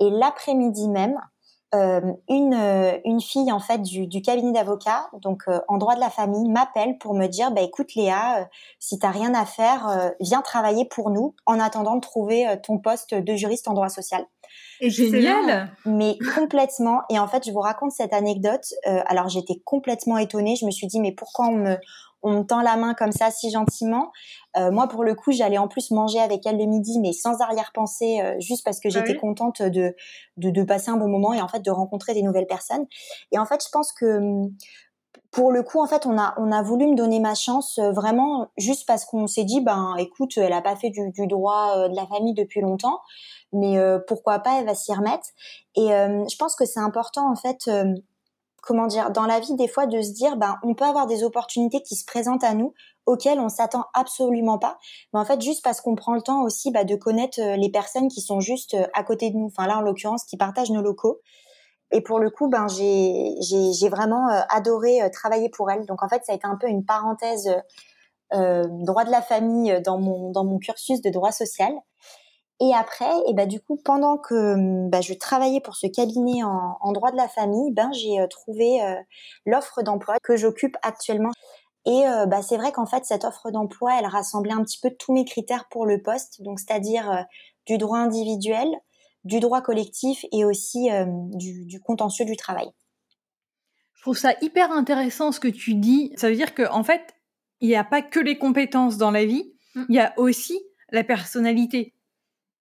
Et l'après-midi même, euh, une, euh, une fille en fait du, du cabinet d'avocat, donc en droit de la famille, m'appelle pour me dire bah écoute Léa, si t'as rien à faire, viens travailler pour nous en attendant de trouver ton poste de juriste en droit social. Et génial. Mais complètement. Et en fait, je vous raconte cette anecdote. alors j'étais complètement étonnée. Je me suis dit mais pourquoi on me on me tend la main comme ça si gentiment? Euh, moi, pour le coup, j'allais en plus manger avec elle le midi, mais sans arrière-pensée, euh, juste parce que ah j'étais contente de, de, de, passer un bon moment et en fait de rencontrer des nouvelles personnes. Et en fait, je pense que hum, pour le coup, en fait, on a on a voulu me donner ma chance euh, vraiment juste parce qu'on s'est dit, ben, écoute, elle a pas fait du, du droit de la famille depuis longtemps, mais pourquoi pas, elle va s'y remettre. Et je pense que c'est important en fait comment dire, dans la vie des fois de se dire, ben, on peut avoir des opportunités qui se présentent à nous auxquelles on s'attend absolument pas. Mais en fait, juste parce qu'on prend le temps aussi bah, de connaître euh, les personnes qui sont juste euh, à côté de nous. Enfin là, en l'occurrence, qui partagent nos locaux. Et pour le coup, ben j'ai vraiment euh, adoré travailler pour elles. Donc en fait, ça a été un peu une parenthèse euh, droit de la famille dans mon dans mon cursus de droit social. Et après, et bah du coup, pendant que bah, je travaillais pour ce cabinet en, droit de la famille, ben j'ai euh, trouvé euh, l'offre d'emploi que j'occupe actuellement. Et euh, bah, c'est vrai qu'en fait, cette offre d'emploi, elle rassemblait un petit peu tous mes critères pour le poste, donc c'est-à-dire du droit individuel, du droit collectif et aussi du, du contentieux du travail. Je trouve ça hyper intéressant ce que tu dis. Ça veut dire que en fait, il n'y a pas que les compétences dans la vie, mmh. il y a aussi la personnalité.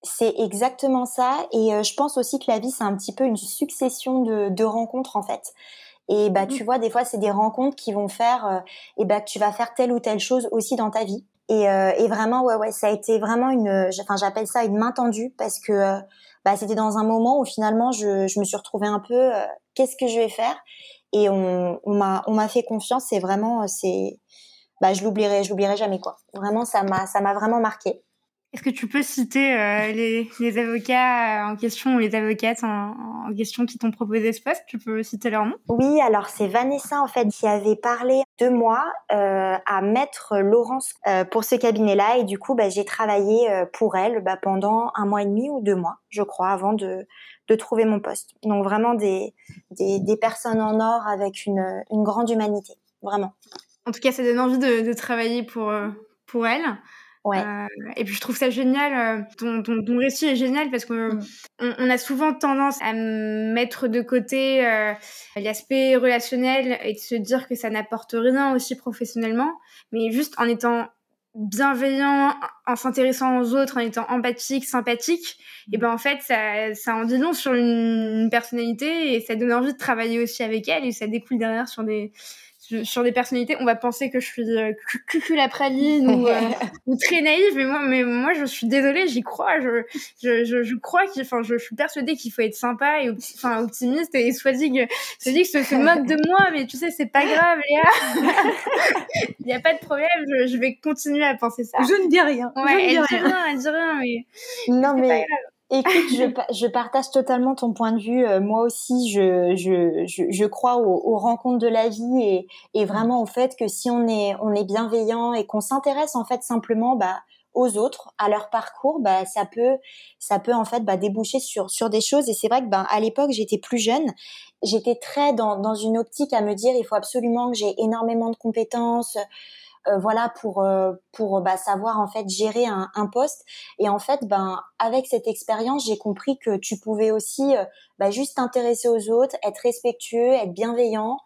C'est exactement ça. Et euh, je pense aussi que la vie, c'est un petit peu une succession de, de rencontres, en fait. Et bah, mmh tu vois, des fois, c'est des rencontres qui vont faire, euh, et bah, que tu vas faire telle ou telle chose aussi dans ta vie. Et, euh, et vraiment, ouais, ouais, ça a été vraiment une, enfin, j'appelle ça une main tendue parce que euh, bah, c'était dans un moment où finalement, je, je me suis retrouvée un peu, qu'est-ce que je vais faire? Et on, on m'a, on m'a fait confiance. Et vraiment, c'est, bah, je l'oublierai, je l'oublierai jamais, quoi. Vraiment, ça m'a, ça m'a vraiment marqué. Est-ce que tu peux citer euh, les, les, avocats en question ou les avocates en, en question qui t'ont proposé ce poste? Tu peux citer leur nom Oui, alors c'est Vanessa en fait qui avait parlé de moi euh, à Maître Laurence euh, pour ce cabinet-là et du coup bah, j'ai travaillé euh, pour elle bah, pendant un mois et demi ou deux mois, je crois, avant de, de trouver mon poste. Donc vraiment des, des, des personnes en or avec une, une grande humanité, vraiment. En tout cas, ça donne envie de, de travailler pour, euh, pour elle. Ouais. Euh, et puis je trouve ça génial, euh, ton, ton, ton, récit est génial parce que mm. on, on, a souvent tendance à mettre de côté euh, l'aspect relationnel et de se dire que ça n'apporte rien aussi professionnellement, mais juste en étant bienveillant, en s'intéressant aux autres, en étant empathique, sympathique, et ben en fait ça, ça en dit long sur une, une personnalité et ça donne envie de travailler aussi avec elle et ça découle derrière sur des sur des personnalités, on va penser que je suis euh, la praline ou, euh, ou, très naïve, mais moi, mais moi, je suis désolée, j'y crois. Je, je, je, je crois qu'il, enfin, je, suis persuadée qu'il faut être sympa et enfin optimiste et soit dit que, soit dit que se, se moque de moi, mais tu sais, c'est pas grave, Léa. Il n'y a pas de problème, je, je, vais continuer à penser ça. Je ne dis rien. Ouais, je elle dit rien. elle dit rien, mais. Non, mais. Écoute, je, je, partage totalement ton point de vue. Euh, moi aussi, je, je, je, je crois aux, aux, rencontres de la vie et, et, vraiment au fait que si on est, on est bienveillant et qu'on s'intéresse en fait simplement bah, aux autres, à leur parcours, bah, ça peut, ça peut en fait bah, déboucher sur, sur des choses. Et c'est vrai que bah, à l'époque, j'étais plus jeune, j'étais très dans, dans une optique à me dire il faut absolument que j'ai énormément de compétences. Euh, voilà pour euh, pour bah, savoir en fait gérer un, un, poste. Et en fait ben avec cette expérience j'ai compris que tu pouvais aussi euh, bah, juste t'intéresser aux autres être respectueux être bienveillant.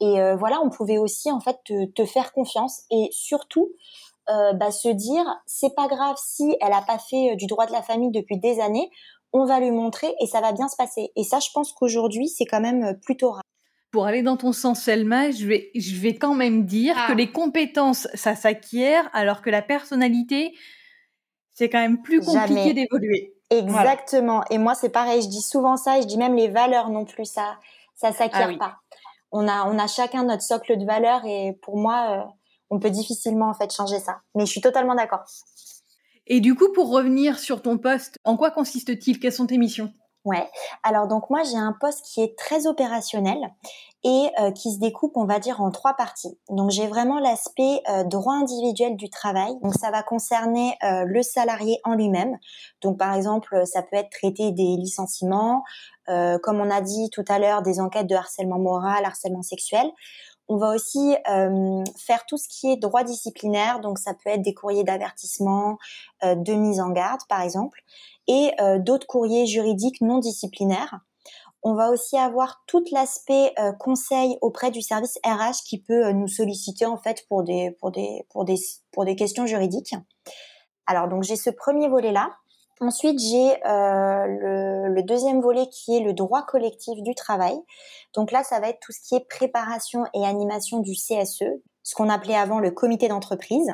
Et voilà on pouvait aussi en fait te, te faire confiance et surtout bah, se dire c'est pas grave si elle a pas fait du droit de la famille depuis des années on va lui montrer et ça va bien se passer. Et ça je pense qu'aujourd'hui c'est quand même plutôt rare pour aller dans ton sens, Selma, je vais, je vais quand même dire ah. que les compétences, ça s'acquiert, alors que la personnalité, c'est quand même plus compliqué d'évoluer. Exactement. Et moi, c'est pareil. Je dis souvent ça. Et je dis même les valeurs non plus. Ça, ça s'acquiert ah pas. On a, on a chacun notre socle de valeurs. Et pour moi, euh, on peut difficilement en fait changer ça. Mais je suis totalement d'accord. Et du coup, pour revenir sur ton poste, en quoi consiste-t-il? Quelles sont tes missions? Ouais. Alors donc moi j'ai un poste qui est très opérationnel et euh, qui se découpe on va dire en trois parties. Donc j'ai vraiment l'aspect euh, droit individuel du travail. Donc ça va concerner euh, le salarié en lui-même. Donc par exemple ça peut être traiter des licenciements, comme on a dit tout à l'heure, des enquêtes de harcèlement moral, harcèlement sexuel. On va aussi faire tout ce qui est droit disciplinaire, donc ça peut être des courriers d'avertissement, de mise en garde par exemple, et d'autres courriers juridiques non disciplinaires. On va aussi avoir tout l'aspect conseil auprès du service RH qui peut nous solliciter en fait pour des pour des questions juridiques. Alors donc j'ai ce premier volet là Ensuite, j'ai euh, le, deuxième volet qui est le droit collectif du travail. Donc là, ça va être tout ce qui est préparation et animation du CSE, ce qu'on appelait avant le comité d'entreprise.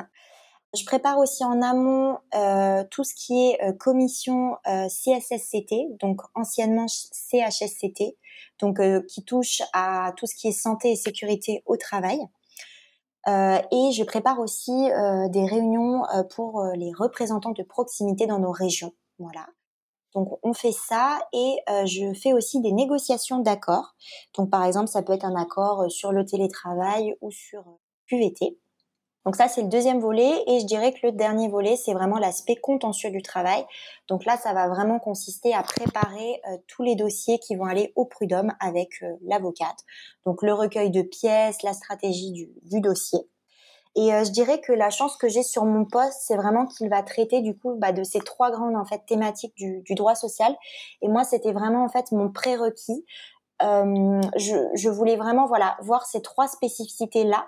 Je prépare aussi en amont euh, tout ce qui est euh, commission CSSCT, donc anciennement CHSCT, donc qui touche à tout ce qui est santé et sécurité au travail. Euh, et je prépare aussi euh, des réunions euh, pour les représentants de proximité dans nos régions. Voilà. Donc on fait ça et je fais aussi des négociations d'accords. Donc par exemple, ça peut être un accord sur le télétravail ou sur QVT. Donc ça, c'est le deuxième volet. Et je dirais que le dernier volet, c'est vraiment l'aspect contentieux du travail. Donc là, ça va vraiment consister à préparer tous les dossiers qui vont aller au prud'homme avec l'avocate. Donc le recueil de pièces, la stratégie du, dossier. Et euh, je dirais que la chance que j'ai sur mon poste, c'est vraiment qu'il va traiter du coup bah, de ces trois grandes en fait thématiques du, du droit social. Et moi, c'était vraiment en fait mon prérequis. Euh, je, je, voulais vraiment voilà voir ces trois spécificités là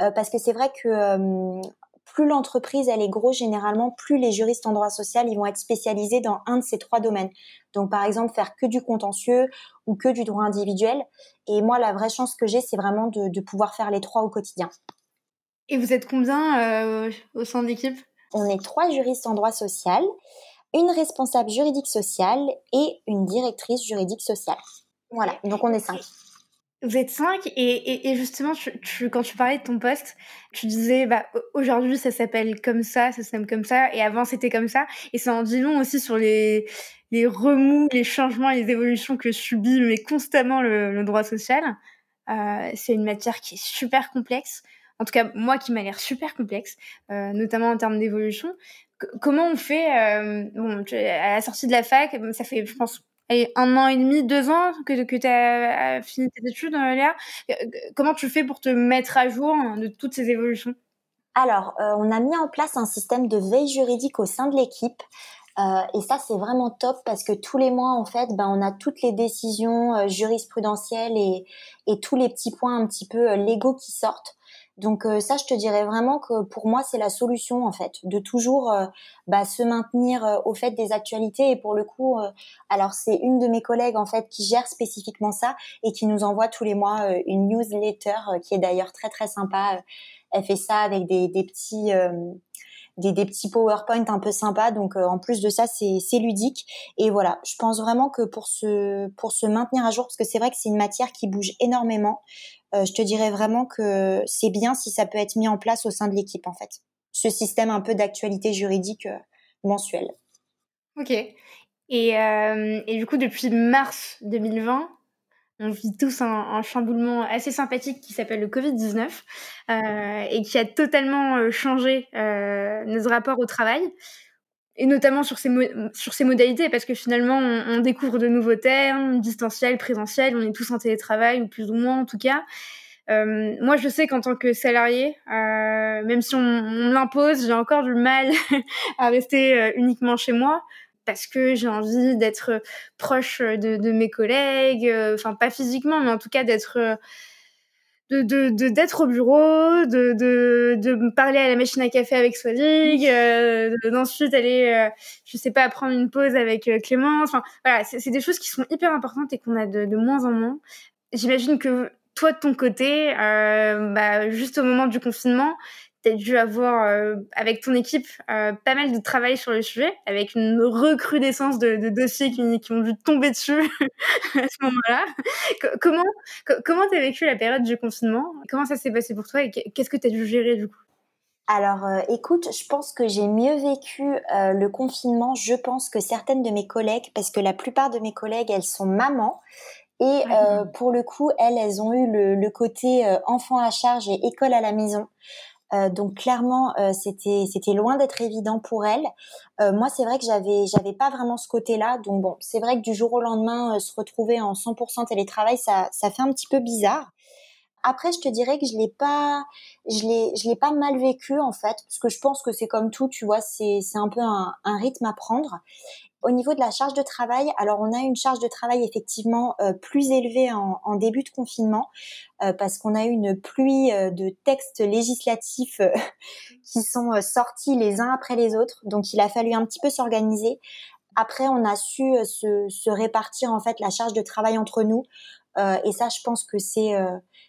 euh, parce que c'est vrai que euh, plus l'entreprise elle est grosse généralement plus les juristes en droit social ils vont être spécialisés dans un de ces trois domaines donc par exemple faire que du contentieux ou que du droit individuel et moi la vraie chance que j'ai c'est vraiment de, de, pouvoir faire les trois au quotidien et vous êtes combien au sein de l'équipe? On est trois juristes en droit social une responsable juridique sociale et une directrice juridique sociale voilà, donc on est cinq. Vous êtes cinq et, et, justement, tu, quand tu parlais de ton poste, tu disais bah aujourd'hui ça s'appelle comme ça, ça s'appelle comme ça, et avant c'était comme ça, et ça en dit long aussi sur les les remous, les changements, les évolutions que subit mais constamment le, droit social. Euh, c'est une matière qui est super complexe. En tout cas, moi qui m'a l'air super complexe, euh, notamment en termes d'évolution. comment on fait euh, bon, à la sortie de la fac, ça fait, je pense, un an et demi, deux ans que, tu as fini tes études, euh, Léa. Euh, comment tu fais pour te mettre à jour hein, de toutes ces évolutions? Alors, euh, on a mis en place un système de veille juridique au sein de l'équipe. et ça, c'est vraiment top parce que tous les mois, en fait, ben, on a toutes les décisions jurisprudentielles et, tous les petits points un petit peu légaux qui sortent. Donc euh, ça, je te dirais vraiment que pour moi, c'est la solution en fait, de toujours euh, bah, se maintenir euh, au fait des actualités. Et pour le coup, alors c'est une de mes collègues en fait qui gère spécifiquement ça et qui nous envoie tous les mois une newsletter qui est d'ailleurs très très sympa. Elle fait ça avec des, des petits des, des, petits PowerPoint un peu sympas. Donc en plus de ça, c'est ludique. Et voilà, je pense vraiment que pour se pour se maintenir à jour, parce que c'est vrai que c'est une matière qui bouge énormément. Euh, je te dirais vraiment que c'est bien si ça peut être mis en place au sein de l'équipe, en fait. Ce système un peu d'actualité juridique euh, mensuelle. Ok. Et, euh, et, du coup, depuis mars 2020, on vit tous un, chamboulement assez sympathique qui s'appelle le Covid-19 euh, et qui a totalement changé euh, notre rapport au travail et notamment sur ces, sur ces modalités, parce que finalement, on, découvre de nouveaux termes, distanciel, présentiel, on est tous en télétravail, ou plus ou moins en tout cas. Euh, moi, je sais qu'en tant que salarié, euh, même si on, on l'impose, j'ai encore du mal à rester euh, uniquement chez moi parce que j'ai envie d'être proche de, de, mes collègues, euh, enfin pas physiquement, mais en tout cas d'être de d'être au bureau, de, de, de parler à la machine à café avec Swadig, euh, d'ensuite aller, euh, je sais pas, prendre une pause avec euh, Clément. Enfin, voilà, c'est des choses qui sont hyper importantes et qu'on a de, de moins en moins. J'imagine que toi, de ton côté, euh, bah, juste au moment du confinement, tu as dû avoir, euh, avec ton équipe, euh, pas mal de travail sur le sujet, avec une recrudescence de, de dossiers qui, qui, ont dû tomber dessus à ce moment-là. comment comment tu as vécu la période du confinement? Comment ça s'est passé pour toi et qu'est-ce que tu as dû gérer du coup? Alors, euh, écoute, je pense que j'ai mieux vécu le confinement, je pense, que certaines de mes collègues, parce que la plupart de mes collègues, elles sont mamans. Et pour le coup, elles, elles ont eu le, le côté enfant à charge et école à la maison. Euh, donc clairement, euh, c'était c'était loin d'être évident pour elle. Euh, moi, c'est vrai que j'avais j'avais pas vraiment ce côté-là. Donc bon, c'est vrai que du jour au lendemain, se retrouver en 100% télétravail, ça ça fait un petit peu bizarre. Après, je te dirais que je l'ai pas, je l'ai, je l'ai pas mal vécu en fait, parce que je pense que c'est comme tout, tu vois, c'est, c'est un peu un, rythme à prendre. Au niveau de la charge de travail, alors on a une charge de travail effectivement euh, plus élevée en, en, début de confinement euh, parce qu'on a eu une pluie euh, de textes législatifs qui sont sortis les uns après les autres. Donc il a fallu un petit peu s'organiser. Après, on a su se, se, répartir en fait la charge de travail entre nous. et ça, je pense que c'est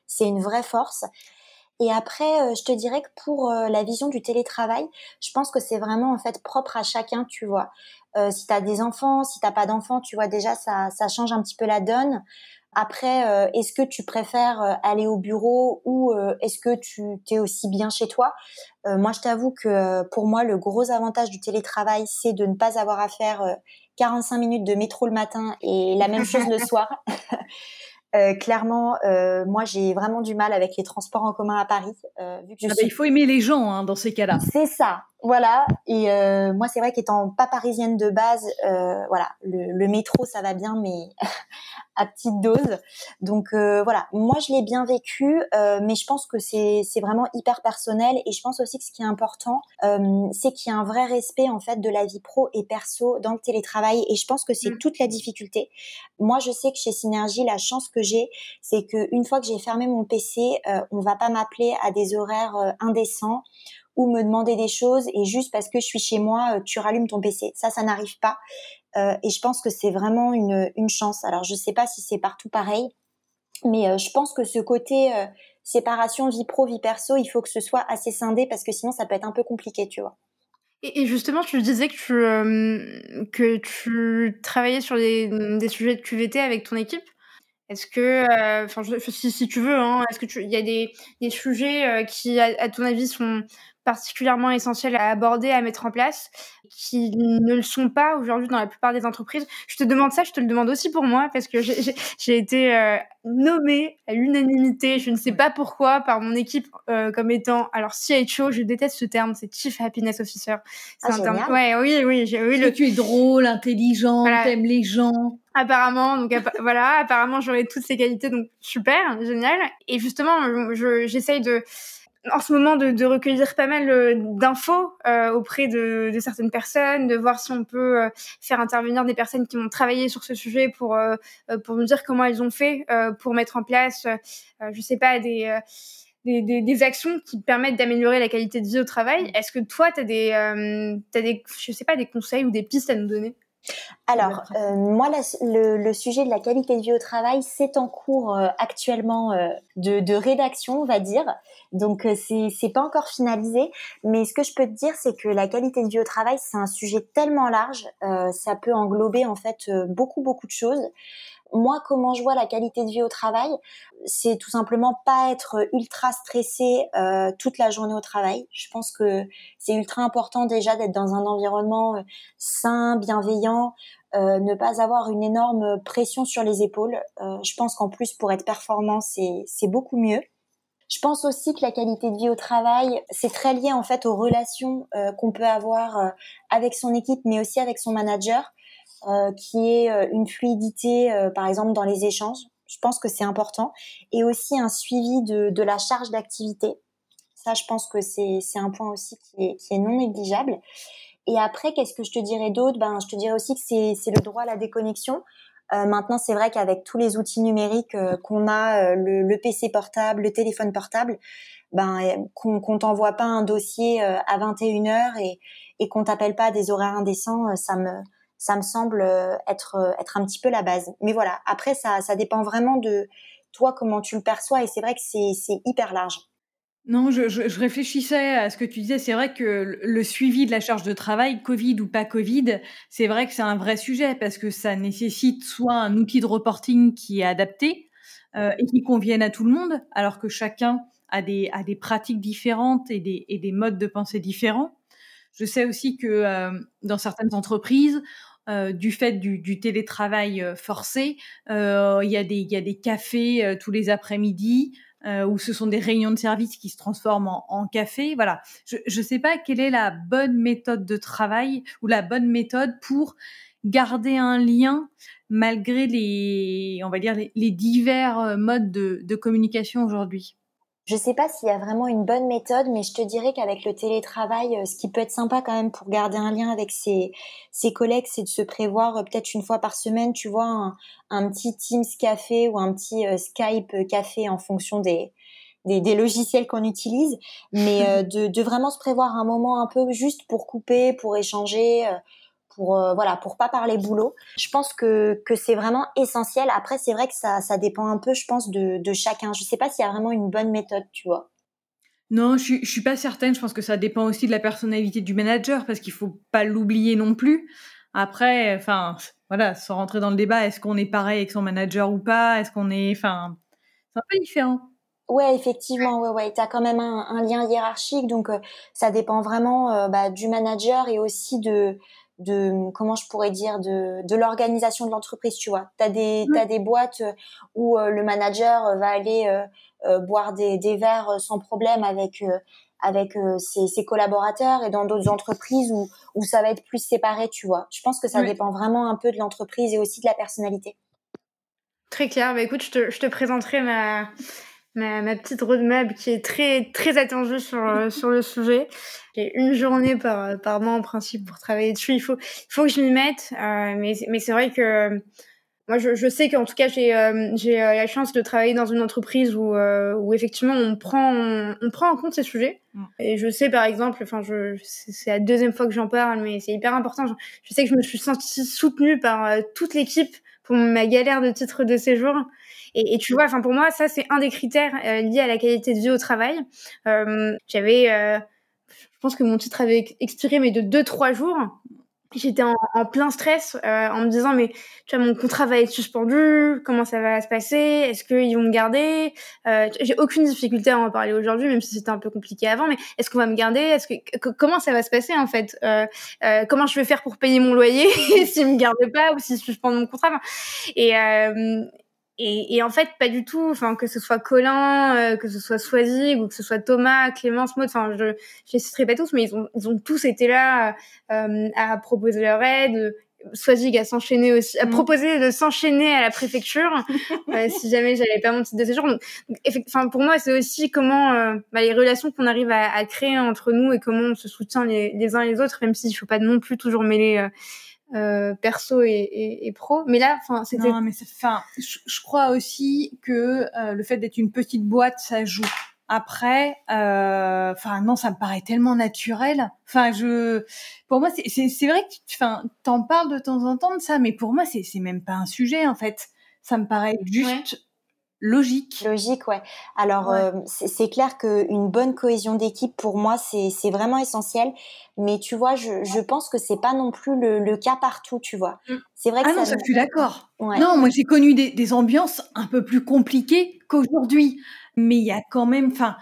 c'est une vraie force. Et après, je te dirais que pour la vision du télétravail, je pense que c'est vraiment en fait propre à chacun, tu vois. Euh, si tu as des enfants, si t'as pas d'enfants, tu vois déjà ça, ça change un petit peu la donne. Après, euh, est-ce que tu préfères euh, aller au bureau ou est-ce que tu t'es aussi bien chez toi? Moi, je t'avoue que pour moi, le gros avantage du télétravail, c'est de ne pas avoir à faire 45 minutes de métro le matin et la même chose le soir. Euh, clairement, euh, moi, j'ai vraiment du mal avec les transports en commun à Paris. Euh, vu que je ah bah, il faut aimer les gens hein, dans ces cas-là. C'est ça, voilà. Et euh, moi, c'est vrai qu'étant pas parisienne de base, euh, voilà, le, le, métro, ça va bien, mais à petite dose. Donc euh, voilà, moi je l'ai bien vécu, euh, mais je pense que c'est c'est vraiment hyper personnel et je pense aussi que ce qui est important, euh, c'est qu'il y a un vrai respect en fait de la vie pro et perso dans le télétravail et je pense que c'est mmh. toute la difficulté. Moi je sais que chez Synergie, la chance que j'ai, c'est que une fois que j'ai fermé mon PC, on va pas m'appeler à des horaires indécents ou me demander des choses et juste parce que je suis chez moi, tu rallumes ton PC. Ça, ça n'arrive pas. Euh, et je pense que c'est vraiment une, une chance. Alors je sais pas si c'est partout pareil, mais euh, je pense que ce côté euh, séparation vie pro vie perso, il faut que ce soit assez scindé parce que sinon ça peut être un peu compliqué, tu vois. Et, justement, tu disais que tu, que tu travaillais sur des, des, sujets de QVT avec ton équipe. Est-ce que, enfin, si, si, tu veux, hein, est-ce que il y a des, des sujets qui, à, ton avis, sont particulièrement essentiels à aborder, à mettre en place, qui ne le sont pas aujourd'hui dans la plupart des entreprises. Je te demande ça, je te le demande aussi pour moi, parce que j'ai été euh, nommée à l'unanimité, je ne sais pas pourquoi, par mon équipe euh, comme étant, alors CHO, je déteste ce terme, c'est Chief Happiness Officer. C'est ah, un terme. Ouais, oui, oui, oui. Le... Tu es drôle, intelligent, t'aimes les gens. Apparemment, donc voilà, apparemment j'aurai toutes ces qualités, donc super, génial. Et justement, j'essaye de en ce moment de, de recueillir pas mal euh, d'infos euh, auprès de, de, certaines personnes, de voir si on peut euh, faire intervenir des personnes qui ont travaillé sur ce sujet pour pour nous dire comment elles ont fait pour mettre en place, je sais pas des des, des, des, actions qui permettent d'améliorer la qualité de vie au travail. Est-ce que toi, tu as des, euh, as des, je sais pas, des conseils ou des pistes à nous donner? Alors, euh, moi, le, le, sujet de la qualité de vie au travail, c'est en cours euh, actuellement euh, de, de, rédaction, on va dire. Donc, c'est c'est pas encore finalisé. Mais ce que je peux te dire, c'est que la qualité de vie au travail, c'est un sujet tellement large, ça peut englober en fait beaucoup beaucoup de choses moi, comment je vois la qualité de vie au travail, c'est tout simplement pas être ultra stressé euh, toute la journée au travail. Je pense que c'est ultra important déjà d'être dans un environnement euh, sain, bienveillant, euh, ne pas avoir une énorme pression sur les épaules. Euh, je pense qu'en plus, pour être performant, c'est beaucoup mieux. Je pense aussi que la qualité de vie au travail, c'est très lié en fait aux relations euh, qu'on peut avoir avec son équipe, mais aussi avec son manager. Euh, qui est euh, une fluidité, euh, par exemple, dans les échanges. Je pense que c'est important. Et aussi un suivi de, de la charge d'activité. Ça, je pense que c'est un point aussi qui est, qui est non négligeable. Et après, qu'est-ce que je te dirais d'autre? Ben, je te dirais aussi que c'est le droit à la déconnexion. Euh, maintenant, c'est vrai qu'avec tous les outils numériques qu'on a, le, le, PC portable, le téléphone portable, ben qu'on t'envoie pas un dossier à 21 heures et, et qu'on t'appelle pas à des horaires indécents, ça me ça me semble euh, être euh, être un petit peu la base. Mais voilà, après ça ça dépend vraiment de toi comment tu le perçois et c'est vrai que c'est hyper large. Non, je, réfléchissais à ce que tu disais. C'est vrai que le suivi de la charge de travail, Covid ou pas Covid, c'est vrai que c'est un vrai sujet parce que ça nécessite soit un outil de reporting qui est adapté euh, et qui convienne à tout le monde, alors que chacun a des, a des pratiques différentes et des, et des modes de pensée différents. Je sais aussi que dans certaines entreprises, euh, du fait du, télétravail euh, forcé, euh, il y, a des, cafés tous les après-midi où ce sont des réunions de service qui se transforment en, café. Voilà. Je ne sais pas quelle est la bonne méthode de travail ou la bonne méthode pour garder un lien malgré les, on va dire, les, divers modes de, de communication aujourd'hui. Je sais pas s'il y a vraiment une bonne méthode, mais je te dirais qu'avec le télétravail, euh, ce qui peut être sympa quand même pour garder un lien avec ses, ses collègues, c'est de se prévoir euh, peut-être une fois par semaine, tu vois, un, un petit Teams café ou un petit euh, Skype café en fonction des, des, des logiciels qu'on utilise, mais de, de, vraiment se prévoir un moment un peu juste pour couper, pour échanger, pour euh, voilà pour pas parler boulot. Je pense que que c'est vraiment essentiel. Après c'est vrai que ça ça dépend un peu je pense de de chacun. Je sais pas s'il y a vraiment une bonne méthode, tu vois. Non, je, je suis pas certaine. Je pense que ça dépend aussi de la personnalité du manager parce qu'il faut pas l'oublier non plus. Après, enfin, voilà, sans rentrer dans le débat, est-ce qu'on est pareil avec son manager ou pas? Est-ce qu'on est, enfin, c'est un peu différent. Ouais, effectivement, ouais, ouais. T'as quand même un, un, lien hiérarchique, donc euh, ça dépend vraiment euh, bah, du manager et aussi de de comment je pourrais dire de, de l'organisation de l'entreprise tu vois. Tu as des t'as des boîtes où euh, le manager va aller euh, euh, boire des, des verres sans problème avec avec ses, ses, collaborateurs et dans d'autres entreprises où où ça va être plus séparé tu vois. Je pense que ça dépend vraiment un peu de l'entreprise et aussi de la personnalité. Très clair. Bah écoute je te, je te présenterai ma ma, ma petite roadmap qui est très très attendue sur euh, sur le sujet. J'ai une journée par par mois en principe pour travailler dessus. Il faut il faut que je m'y mette. Euh, mais mais c'est vrai que moi je, je sais qu'en tout cas j'ai euh, j'ai euh, la chance de travailler dans une entreprise où où effectivement on prend on, prend en compte ces sujets. Mm. Et je sais par exemple, enfin je c'est la deuxième fois que j'en parle, mais c'est hyper important. Je, je, sais que je me suis sentie soutenue par toute l'équipe pour ma galère de titre de séjour. Et, tu vois, enfin pour moi, ça c'est un des critères euh, liés à la qualité de vie au travail. Euh, J'avais, euh, je pense que mon titre avait expiré mais de deux trois jours. J'étais en, plein stress en me disant mais tu vois mon contrat va être suspendu, comment ça va se passer, est-ce qu'ils vont me garder? J'ai aucune difficulté à en parler aujourd'hui, même si c'était un peu compliqué avant. Mais est-ce qu'on va me garder? Comment ça va se passer en fait? Comment je vais faire pour payer mon loyer s'ils me gardent pas ou s'ils suspendent mon contrat? Et, et, en fait, pas du tout. Enfin, que ce soit Colin, euh, que ce soit Swazig ou que ce soit Thomas, Clémence, Maud. Enfin, je, je les citerai pas tous, mais ils ont, ils ont tous été là euh, à proposer leur aide. Swazig a s'enchaîner aussi, à mm. proposer de s'enchaîner à la préfecture euh, si jamais j'avais pas mon titre de séjour. Donc, enfin, pour moi, c'est aussi comment euh, bah, les relations qu'on arrive à, à, créer entre nous et comment on se soutient les, les uns les autres, même s'il faut pas non plus toujours mêler euh, perso et, et, et, pro. Mais là, enfin, c'était. Non, mais enfin, je, je, crois aussi que euh, le fait d'être une petite boîte, ça joue. Après, euh, enfin non, ça me paraît tellement naturel. Enfin, je, pour moi, c'est vrai que, enfin, t'en parles de temps en temps de ça, mais pour moi, c'est c'est même pas un sujet en fait. Ça me paraît juste logique. Logique, ouais. Alors, euh, c'est clair qu'une bonne cohésion d'équipe, pour moi, c'est vraiment essentiel. Mais tu vois, je, je pense que c'est pas non plus le, le, cas partout, tu vois. Mm. C'est vrai que ah ça non, ça, je suis d'accord. Ouais. Non, moi, j'ai connu des, des, ambiances un peu plus compliquées qu'aujourd'hui. Mais il y a quand même, enfin,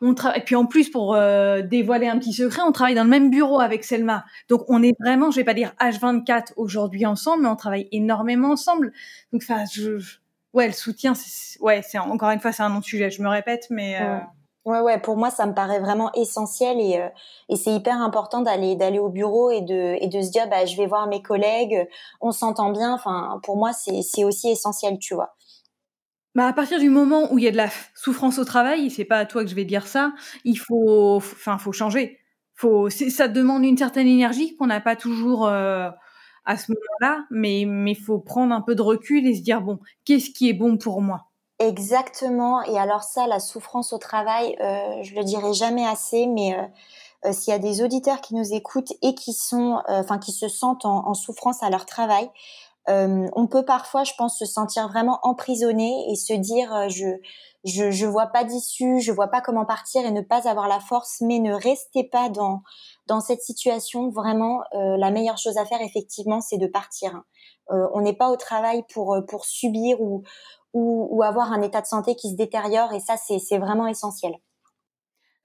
on travaille. Et puis en plus, pour euh, dévoiler un petit secret, on travaille dans le même bureau avec Selma. Donc on est vraiment, je vais pas dire H24 aujourd'hui ensemble, mais on travaille énormément ensemble. Donc, enfin, je ouais, le soutien, ouais, c'est encore une fois, c'est un non-sujet. Je me répète, mais. Euh... Ouais, ouais, pour moi, ça me paraît vraiment essentiel et, euh, et c'est hyper important d'aller d'aller au bureau et de et de se dire, bah, je vais voir mes collègues, on s'entend bien. Enfin, pour moi, c'est c'est aussi essentiel, tu vois. Bah à partir du moment où il y a de la souffrance au travail, c'est pas à toi que je vais dire ça. Il faut, enfin, faut changer. Faut, ça demande une certaine énergie qu'on n'a pas toujours. Euh, à ce moment-là, mais il faut prendre un peu de recul et se dire bon, qu'est-ce qui est bon pour moi? Exactement. Et alors ça, la souffrance au travail, euh, je le dirai jamais assez, mais euh, euh, s'il y a des auditeurs qui nous écoutent et qui sont, euh, enfin, qui se sentent en, en, souffrance à leur travail, on peut parfois, je pense, se sentir vraiment emprisonné et se dire je je je vois pas d'issue, je vois pas comment partir et ne pas avoir la force. Mais ne restez pas dans dans cette situation, vraiment, euh, la meilleure chose à faire, effectivement, c'est de partir. Euh, on n'est pas au travail pour euh, pour subir ou, ou, ou avoir un état de santé qui se détériore, et ça, c'est vraiment essentiel.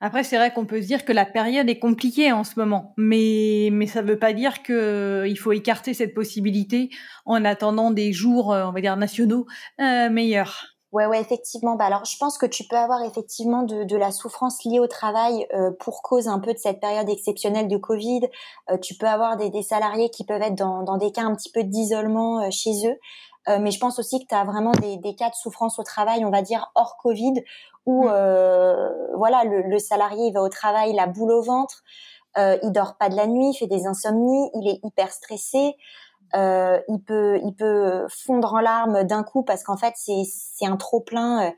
Après, c'est vrai qu'on peut se dire que la période est compliquée en ce moment, mais mais ça ne veut pas dire que il faut écarter cette possibilité en attendant des jours, on va dire nationaux, euh, meilleurs. Ouais, ouais, effectivement. Bah, alors, je pense que tu peux avoir effectivement de, de la souffrance liée au travail euh, pour cause un peu de cette période exceptionnelle de Covid. Euh, tu peux avoir des, des, salariés qui peuvent être dans, dans des cas un petit peu d'isolement euh, chez eux. mais je pense aussi que tu as vraiment des, des, cas de souffrance au travail, on va dire hors Covid, où mmh. voilà, le, le, salarié il va au travail, la boule au ventre, il dort pas de la nuit, il fait des insomnies, il est hyper stressé. Euh, il peut il peut fondre en larmes d'un coup parce qu'en fait c'est un trop plein. Euh,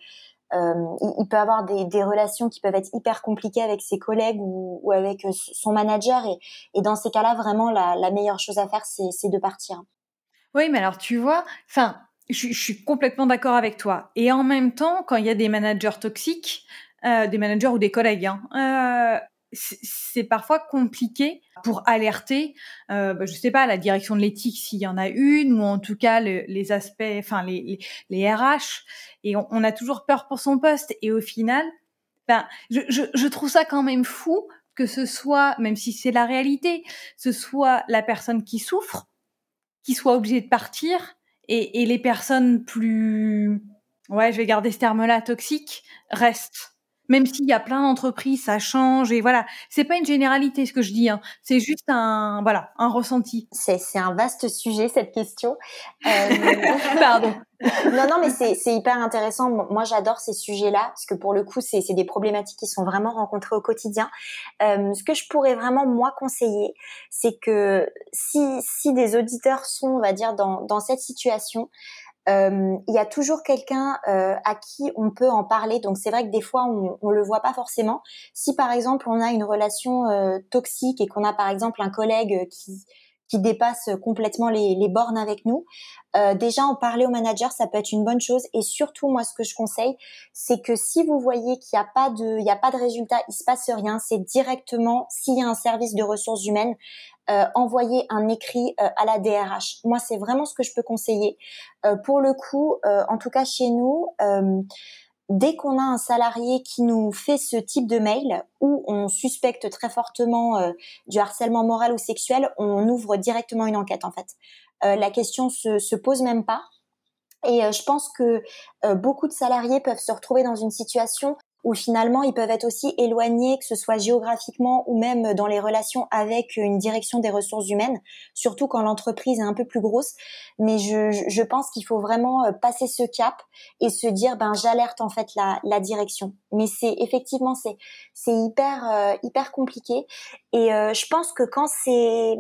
euh, il, peut avoir des, relations qui peuvent être hyper compliquées avec ses collègues ou, avec son manager et, dans ces cas-là vraiment la, meilleure chose à faire c'est de partir. Oui, mais alors tu vois, enfin, je, suis complètement d'accord avec toi. Et en même temps, quand il y a des managers toxiques, des managers ou des collègues, hein, c'est parfois compliqué pour alerter, euh, bah, je sais pas, la direction de l'éthique s'il y en a une, ou en tout cas les aspects, enfin les, les, RH. Et on, a toujours peur pour son poste. Et au final, ben, je, je, je trouve ça quand même fou que ce soit, même si c'est la réalité, ce soit la personne qui souffre, qui soit obligée de partir, et, et les personnes plus, ouais, je vais garder ce terme-là, toxiques, restent même s'il y a plein d'entreprises, ça change et voilà. C'est pas une généralité ce que je dis, hein. c'est juste un voilà un ressenti. C'est c'est un vaste sujet cette question. Euh... Pardon. non non mais c'est c'est hyper intéressant. Moi j'adore ces sujets-là parce que pour le coup c'est c'est des problématiques qui sont vraiment rencontrées au quotidien. Euh, ce que je pourrais vraiment moi conseiller, c'est que si si des auditeurs sont on va dire dans dans cette situation il y a toujours quelqu'un euh, à qui on peut en parler. Donc c'est vrai que des fois on, on le voit pas forcément. Si par exemple on a une relation euh, toxique et qu'on a par exemple un collègue qui qui dépasse complètement les, bornes avec nous, euh, déjà en parler au manager, ça peut être une bonne chose. Et surtout, moi, ce que je conseille, c'est que si vous voyez qu'il n'y a pas de, il y a pas de résultat, il se passe rien, c'est directement s'il y a un service de ressources humaines, euh, envoyer un écrit euh, à la DRH. Moi, c'est vraiment ce que je peux conseiller. Euh, pour le coup, euh, en tout cas chez nous, dès qu'on a un salarié qui nous fait ce type de mail où on suspecte très fortement du harcèlement moral ou sexuel, on ouvre directement une enquête en fait. la question se, se pose même pas. Et je pense que beaucoup de salariés peuvent se retrouver dans une situation où finalement ils peuvent être aussi éloignés, que ce soit géographiquement ou même dans les relations avec une direction des ressources humaines, surtout quand l'entreprise est un peu plus grosse. Mais je, je pense qu'il faut vraiment euh, passer ce cap et se dire ben j'alerte en fait la, la direction. Mais c'est effectivement c'est c'est hyper euh, hyper compliqué et euh, je pense que quand c'est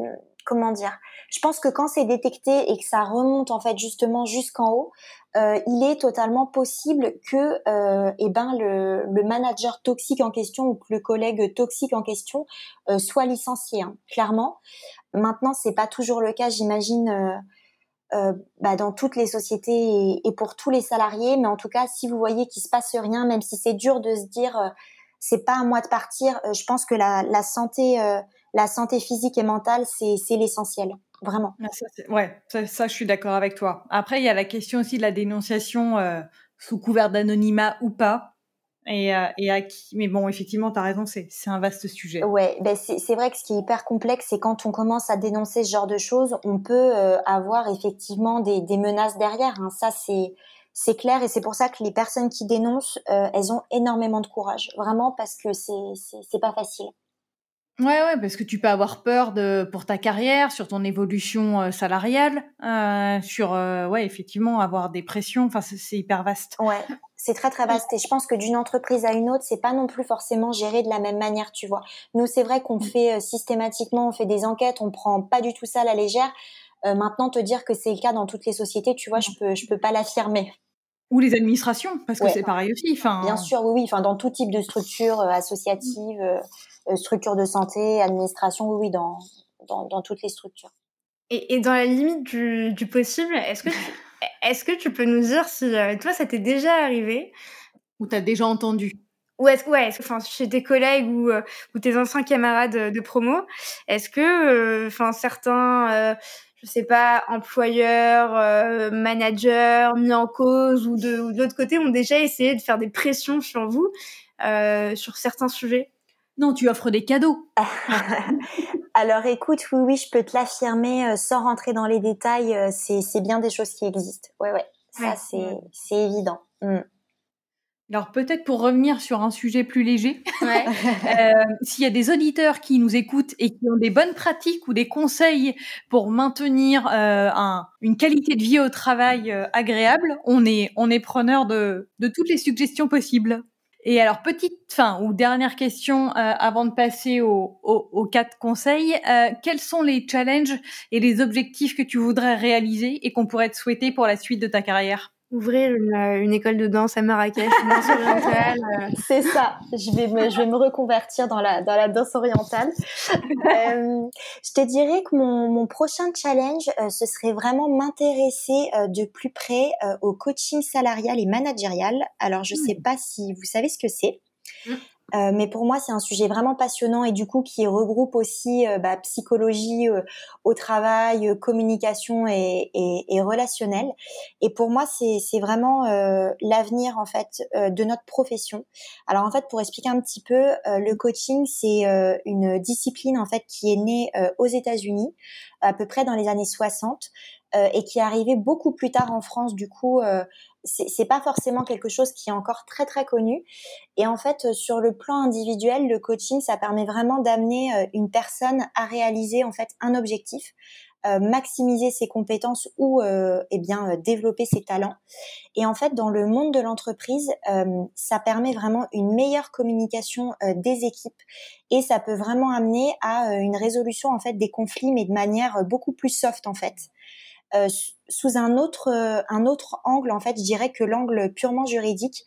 comment dire Je pense que quand c'est détecté et que ça remonte en fait justement jusqu'en haut, euh, il est totalement possible que euh, eh ben le, manager toxique en question ou que le collègue toxique en question euh, soit licencié. Hein, clairement. Maintenant, c'est pas toujours le cas, j'imagine. Bah, dans toutes les sociétés et, pour tous les salariés, mais en tout cas, si vous voyez qu'il se passe rien, même si c'est dur de se dire c'est pas à moi de partir, je pense que la santé la santé physique et mentale, c'est l'essentiel, vraiment. Ah, ça, ouais, ça, je suis d'accord avec toi. Après, il y a la question aussi de la dénonciation euh, sous couvert d'anonymat ou pas. Et, euh, et, à qui Mais bon, effectivement, tu as raison, c'est un vaste sujet. Ouais, ben c'est vrai que ce qui est hyper complexe, c'est quand on commence à dénoncer ce genre de choses, on peut euh, avoir effectivement des, des menaces derrière. Hein. Ça, c'est c'est clair et c'est pour ça que les personnes qui dénoncent, elles ont énormément de courage, vraiment parce que c'est pas facile. Ouais, ouais, parce que tu peux avoir peur de pour ta carrière, sur ton évolution euh, salariale, euh, sur euh, ouais, effectivement, avoir des pressions. Enfin, c'est hyper vaste. Ouais, c'est très très vaste. Et je pense que d'une entreprise à une autre, c'est pas non plus forcément géré de la même manière, tu vois. Nous, c'est vrai qu'on mm. fait euh, systématiquement, on fait des enquêtes, on prend pas du tout ça à la légère. maintenant, te dire que c'est le cas dans toutes les sociétés, tu vois, je peux je peux pas l'affirmer. Ou les administrations, parce que c'est pareil aussi. Enfin, bien sûr, oui, oui. Enfin, dans tout type de structure associative. Euh, structure de santé, administration, oui, oui, dans, dans, dans toutes les structures. Et, et, dans la limite du, du possible, est-ce que, tu, est-ce que tu peux nous dire si euh, toi, ça t'est déjà arrivé? Ou t'as déjà entendu? Ou est-ce ouais, est enfin chez tes collègues ou, euh, ou tes anciens camarades de, promo, est-ce que enfin certains euh, je sais pas employeurs, euh, managers mis en cause ou de, ou de l'autre côté ont déjà essayé de faire des pressions sur vous sur certains sujets non, tu offres des cadeaux. Alors écoute, oui, oui, je peux te l'affirmer euh, sans rentrer dans les détails. Euh, c'est, c'est bien des choses qui existent. Ouais, ouais. Ça, c'est, c'est évident. Mm. Alors peut-être pour revenir sur un sujet plus léger, euh, s'il y a des auditeurs qui nous écoutent et qui ont des bonnes pratiques ou des conseils pour maintenir euh, un, une qualité de vie au travail euh, agréable, on est on est preneur de, de toutes les suggestions possibles. Et alors petite fin ou dernière question avant de passer aux au, au quatre conseils, quels sont les challenges et les objectifs que tu voudrais réaliser et qu'on pourrait te souhaiter pour la suite de ta carrière? Ouvrir une, euh, une, école de danse à Marrakech, danse orientale. Euh. C'est ça. Je vais me, je vais me reconvertir dans la, dans la danse orientale. euh, je te dirais que mon, mon prochain challenge, euh, ce serait vraiment m'intéresser de plus près au coaching salarial et managérial. Alors, je sais hmm. pas si vous savez ce que c'est. Hmm. Euh, mais pour moi, c'est un sujet vraiment passionnant et du coup qui regroupe aussi euh, bah, psychologie euh, au travail, communication et, et, et, relationnel. Et pour moi, c'est vraiment l'avenir en fait de notre profession. Alors en fait, pour expliquer un petit peu, le coaching, c'est une discipline en fait qui est née aux États-Unis à peu près dans les années 60 euh, et qui est arrivé beaucoup plus tard en France. Du coup, euh, c'est pas forcément quelque chose qui est encore très très connu. Et en fait, euh, sur le plan individuel, le coaching, ça permet vraiment d'amener euh, une personne à réaliser en fait un objectif, maximiser ses compétences ou eh bien développer ses talents. Et en fait, dans le monde de l'entreprise, ça permet vraiment une meilleure communication des équipes et ça peut vraiment amener à une résolution en fait des conflits, mais de manière beaucoup plus soft en fait. Euh, sous un autre euh, un autre angle en fait je dirais que l'angle purement juridique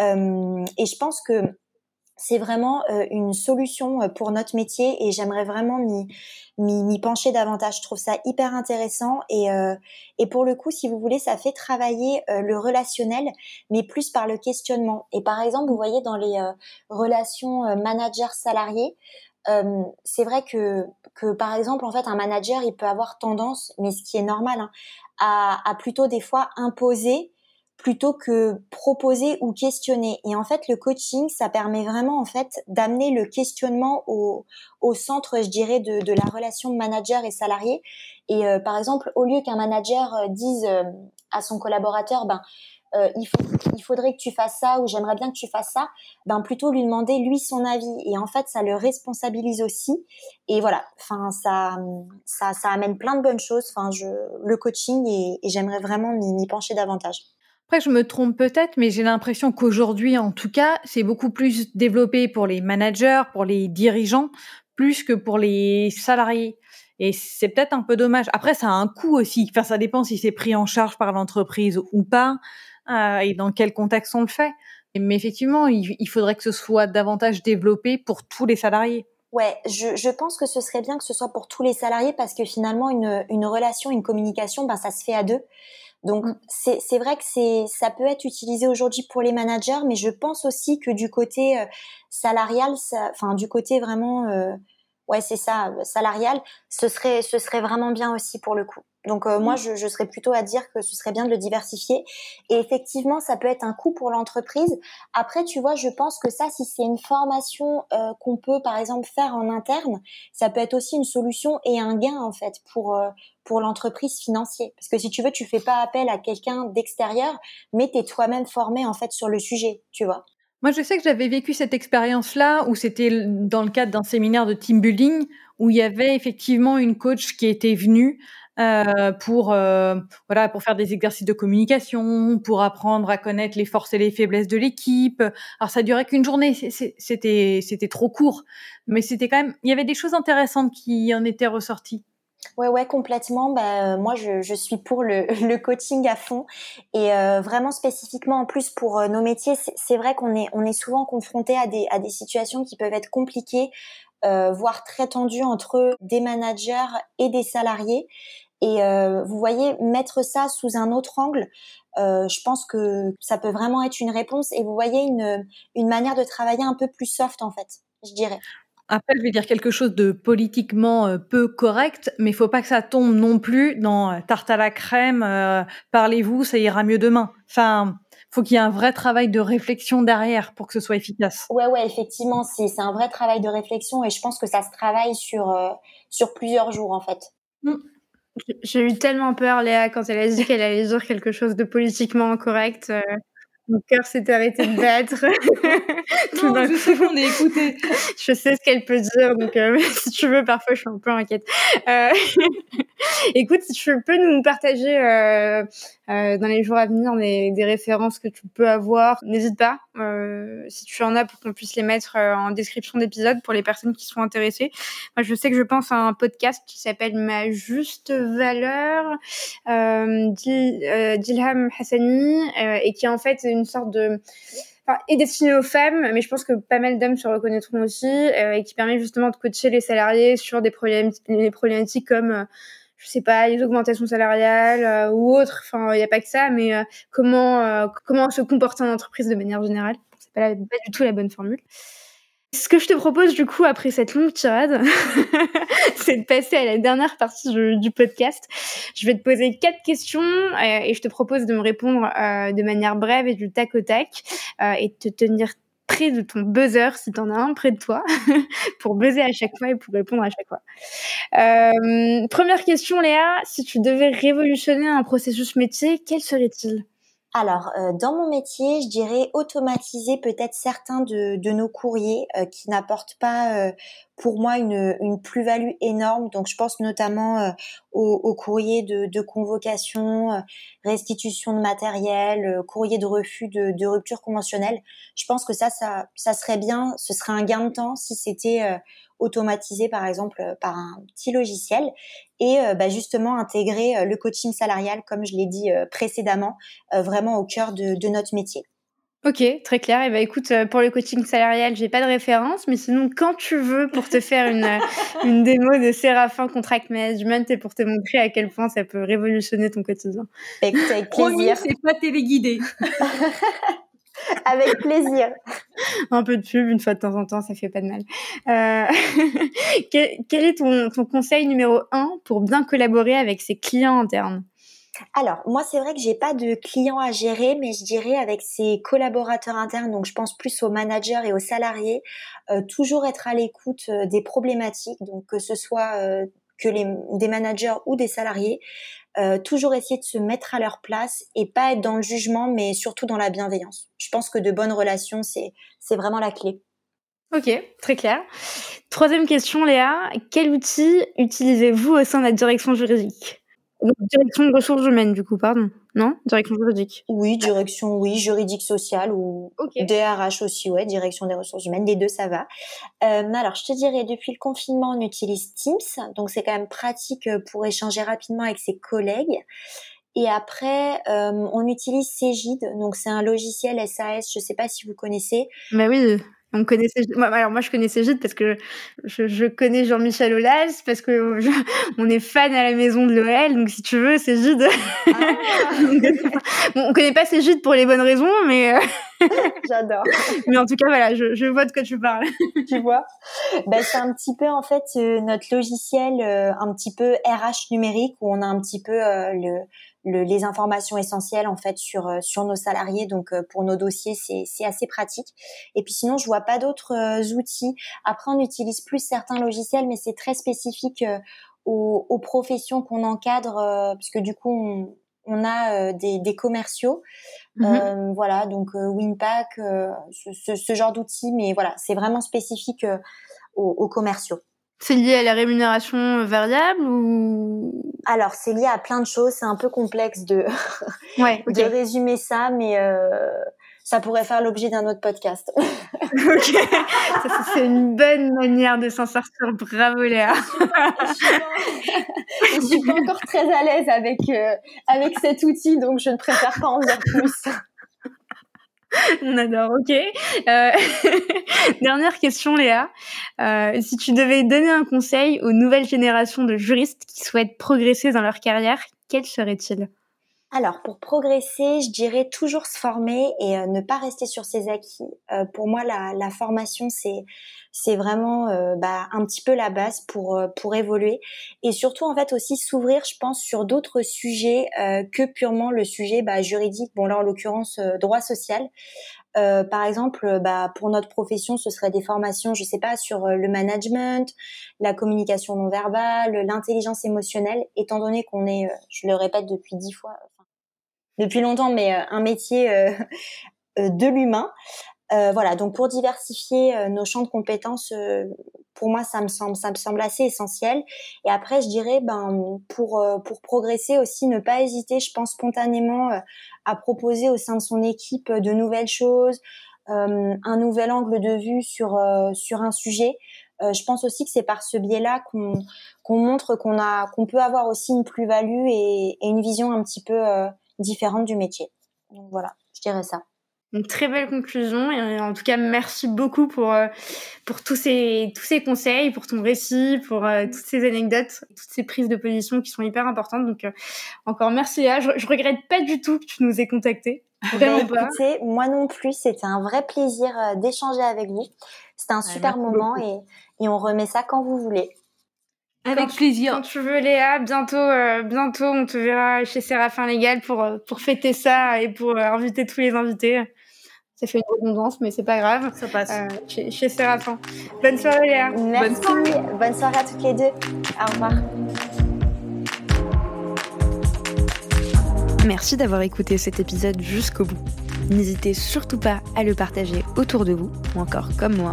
euh, et je pense que c'est vraiment une solution pour notre métier et j'aimerais vraiment m'y pencher davantage. Je trouve ça hyper intéressant et, et pour le coup, si vous voulez, ça fait travailler le relationnel, mais plus par le questionnement. Et par exemple, vous voyez dans les relations manager-salarié, euh, c'est vrai que, que par exemple en fait un manager il peut avoir tendance, mais ce qui est normal, hein, à, plutôt des fois imposer plutôt que proposer ou questionner. Et en fait le coaching ça permet vraiment en fait d'amener le questionnement au, au centre je dirais de, de la relation manager et salarié. Et euh, par exemple au lieu qu'un manager euh, dise à son collaborateur ben euh, il, faudrait que tu fasses ça ou j'aimerais bien que tu fasses ça, ben plutôt lui demander lui son avis et en fait ça le responsabilise aussi et voilà, enfin ça, ça ça amène plein de bonnes choses, enfin je le coaching et, et j'aimerais vraiment m'y pencher davantage. Après, je me trompe peut-être, mais j'ai l'impression qu'aujourd'hui, en tout cas, c'est beaucoup plus développé pour les managers, pour les dirigeants, plus que pour les salariés. Et c'est peut-être un peu dommage. Après, ça a un coût aussi. Enfin, ça dépend si c'est pris en charge par l'entreprise ou pas. Euh, et dans quel contexte on le fait. Mais effectivement, il, faudrait que ce soit davantage développé pour tous les salariés. Ouais, je, je, pense que ce serait bien que ce soit pour tous les salariés parce que finalement, une, une relation, une communication, ben, ça se fait à deux. Donc, mm. c'est vrai que c'est ça peut être utilisé aujourd'hui pour les managers, mais je pense aussi que du côté euh, salarial, enfin, du côté vraiment, euh, ouais, c'est ça, salarial, ce serait, ce serait vraiment bien aussi pour le coup. Donc euh, moi, je, je, serais plutôt à dire que ce serait bien de le diversifier. Et effectivement, ça peut être un coût pour l'entreprise. Après, tu vois, je pense que ça, si c'est une formation euh, qu'on peut, par exemple, faire en interne, ça peut être aussi une solution et un gain en fait pour euh, pour l'entreprise financier. Parce que si tu veux, tu fais pas appel à quelqu'un d'extérieur, mais tu es toi-même formé en fait sur le sujet, tu vois. Moi, je sais que j'avais vécu cette expérience-là où c'était dans le cadre d'un séminaire de team building où il y avait effectivement une coach qui était venue euh, pour euh, voilà pour faire des exercices de communication, pour apprendre à connaître les forces et les faiblesses de l'équipe. Alors ça durait qu'une journée, c'était c'était trop court, mais c'était quand même il y avait des choses intéressantes qui en étaient ressorties. Ouais, ouais, complètement. Bah, moi, je, je suis pour le, le coaching à fond et euh, vraiment spécifiquement en plus pour nos métiers. C'est vrai qu'on est, on est souvent confronté à des, à des situations qui peuvent être compliquées, euh, voire très tendues entre des managers et des salariés. Et euh, vous voyez, mettre ça sous un autre angle, euh, je pense que ça peut vraiment être une réponse. Et vous voyez une, une manière de travailler un peu plus soft, en fait, je dirais. Après, je vais dire quelque chose de politiquement euh, peu correct, mais il faut pas que ça tombe non plus dans euh, tarte à la crème, euh, parlez-vous, ça ira mieux demain. Enfin, faut qu'il y ait un vrai travail de réflexion derrière pour que ce soit efficace. Ouais, ouais, effectivement, c'est un vrai travail de réflexion et je pense que ça se travaille sur sur plusieurs jours en fait. Mmh. J'ai eu tellement peur, Léa, quand elle a dit qu'elle allait dire quelque chose de politiquement incorrect. Euh, Mon cœur s'est arrêté de battre. non, je sais qu'on est écouté. je sais ce qu'elle peut dire, donc euh, si tu veux, parfois je suis un peu inquiète. Euh, écoute, si tu peux nous partager euh, dans les jours à venir des, des, références que tu peux avoir, n'hésite pas. Si tu en as, pour qu'on puisse les mettre en description d'épisode pour les personnes qui sont intéressées. Moi, je sais que je pense à un podcast qui s'appelle Ma juste valeur d'Ilham Hassani et qui est en fait une sorte de est destiné aux femmes, mais je pense que pas mal d'hommes se reconnaîtront aussi, euh, et qui permet justement de coacher les salariés sur des problématiques comme, euh, je sais pas, les augmentations salariales euh, ou autres. Enfin, il n'y a pas que ça, mais comment comment se comporter en entreprise de manière générale. C'est pas, pas du tout la bonne formule. Ce que je te propose du coup après cette longue tirade, c'est de passer à la dernière partie du, podcast. Je vais te poser quatre questions euh, et je te propose de me répondre euh, de manière brève et du tac au tac euh, et de te tenir près de ton buzzer si tu en as un près de toi pour buzzer à chaque fois et pour répondre à chaque fois. première question Léa, si tu devais révolutionner un processus métier, quel serait-il? Alors, euh, dans mon métier, je dirais automatiser peut-être certains de, nos courriers euh, qui n'apportent pas euh, pour moi une, plus-value énorme. Donc, je pense notamment aux, aux, courriers de, convocation, restitution de matériel, courrier de refus de, de, rupture conventionnelle. Je pense que ça, ça serait bien, ce serait un gain de temps si c'était automatisé par exemple euh, par un petit logiciel et euh, bah, justement intégrer euh, le coaching salarial comme je l'ai dit précédemment vraiment au cœur de, de, notre métier. Ok, très clair. Et bah écoute, pour le coaching salarial, j'ai pas de référence, mais sinon quand tu veux pour te faire une, une démo de Séraphin Contract Management et pour te montrer à quel point ça peut révolutionner ton quotidien. Écoute, avec plaisir. c'est pas téléguidé. Avec plaisir. Un peu de pub une fois de temps en temps, ça fait pas de mal. Euh... quel, est ton, ton, conseil numéro un pour bien collaborer avec ses clients internes? Alors, moi, c'est vrai que j'ai pas de clients à gérer, mais je dirais avec ses collaborateurs internes, donc je pense plus aux managers et aux salariés, euh, toujours être à l'écoute euh, des problématiques, donc que ce soit euh, que les, des managers ou des salariés, euh, toujours essayer de se mettre à leur place et pas être dans le jugement, mais surtout dans la bienveillance. Je pense que de bonnes relations, c'est c'est vraiment la clé. Ok, très clair. Troisième question, Léa. Quel outil utilisez-vous au sein de la direction juridique? Direction de ressources humaines, du coup, pardon. Non? Direction juridique. Oui, direction, oui, juridique sociale ou DRH aussi, ouais, direction des ressources humaines. Les deux, ça va. Euh, alors, je te dirais, depuis le confinement, on utilise Teams. Donc, c'est quand même pratique euh, pour échanger rapidement avec ses collègues. Et après, euh, on utilise Cégide. Donc, c'est un logiciel SAS. Je sais pas si vous connaissez. Bah oui. On connaissait, alors moi je connaissais Gide parce que je, je connais Jean-Michel Aulas parce que on est fan à la maison de l'OL donc si tu veux c'est Gide. Ah. bon, on connaît pas ces Gide pour les bonnes raisons mais euh, j'adore. mais en tout cas voilà je, je vois de quoi tu parles. tu vois, ben, c'est un petit peu en fait euh, notre logiciel euh, un petit peu RH numérique où on a un petit peu le les informations essentielles en fait sur euh, sur nos salariés. Donc euh, pour nos dossiers, c'est c'est assez pratique. Et puis sinon, je vois pas d'autres euh, outils. Après, on utilise plus certains logiciels, mais c'est très spécifique aux, aux, professions qu'on encadre, puisque du coup, on, on a des, des, commerciaux. Mm-hmm. voilà, donc Winpack, ce, ce, ce, genre d'outils, mais voilà, c'est vraiment spécifique aux, aux commerciaux. C'est lié à la rémunération variable ou? Alors, c'est lié à plein de choses. C'est un peu complexe de, ouais, de résumer ça, mais euh, ça pourrait faire l'objet d'un autre podcast. ok, c'est une bonne manière de s'en sortir. Bravo Léa. je suis pas encore très à l'aise avec euh, avec cet outil, donc je ne préfère pas en dire plus. On adore, ok. Euh... Dernière question, Léa. Euh, si tu devais donner un conseil aux nouvelles générations de juristes qui souhaitent progresser dans leur carrière, quel serait-il? Alors, pour progresser, je dirais toujours se former et euh, ne pas rester sur ses acquis. Euh, pour moi, la, la formation, c'est c'est vraiment euh, bah, un petit peu la base pour euh, pour évoluer et surtout en fait aussi s'ouvrir, je pense, sur d'autres sujets que purement le sujet bah, juridique. Bon là, en l'occurrence, droit social. par exemple, bah, pour notre profession, ce serait des formations, je sais pas, sur le management, la communication non verbale, l'intelligence émotionnelle, étant donné qu'on est, je le répète depuis dix fois, depuis longtemps, mais euh, un métier euh, de l'humain. voilà, donc pour diversifier nos champs de compétences, pour moi, ça me semble, ça me semble assez essentiel. Et après, je dirais, ben, pour pour progresser aussi, ne pas hésiter, je pense spontanément à proposer au sein de son équipe de nouvelles choses, un nouvel angle de vue sur sur un sujet. Euh, je pense aussi que c'est par ce biais-là qu'on qu'on montre qu'on a qu'on peut avoir aussi une plus-value et, et, une vision un petit peu euh, différente du métier. Donc voilà, je dirais ça. Une très belle conclusion et en tout cas merci beaucoup pour euh, pour tous ces tous ces conseils, pour ton récit, pour toutes ces anecdotes, toutes ces prises de position qui sont hyper importantes. Donc encore merci Léa. Je, je regrette pas du tout que tu nous aies contacté. Vraiment pas. Écoutez, moi non plus, c'était un vrai plaisir d'échanger avec vous. C'était un super moment et, et on remet ça quand vous voulez. Avec plaisir. Quand tu veux, Léa, bientôt, euh, bientôt, on te verra chez Séraphin Légal pour, euh, pour fêter ça et pour euh, inviter tous les invités. Ça fait une redondance, mais c'est pas grave. Ça passe. chez, chez Séraphin. Bonne soirée, Léa. Merci. Bonne soirée. Bonne soirée à toutes les deux. Au revoir. Merci d'avoir écouté cet épisode jusqu'au bout. N'hésitez surtout pas à le partager autour de vous, ou encore comme moi,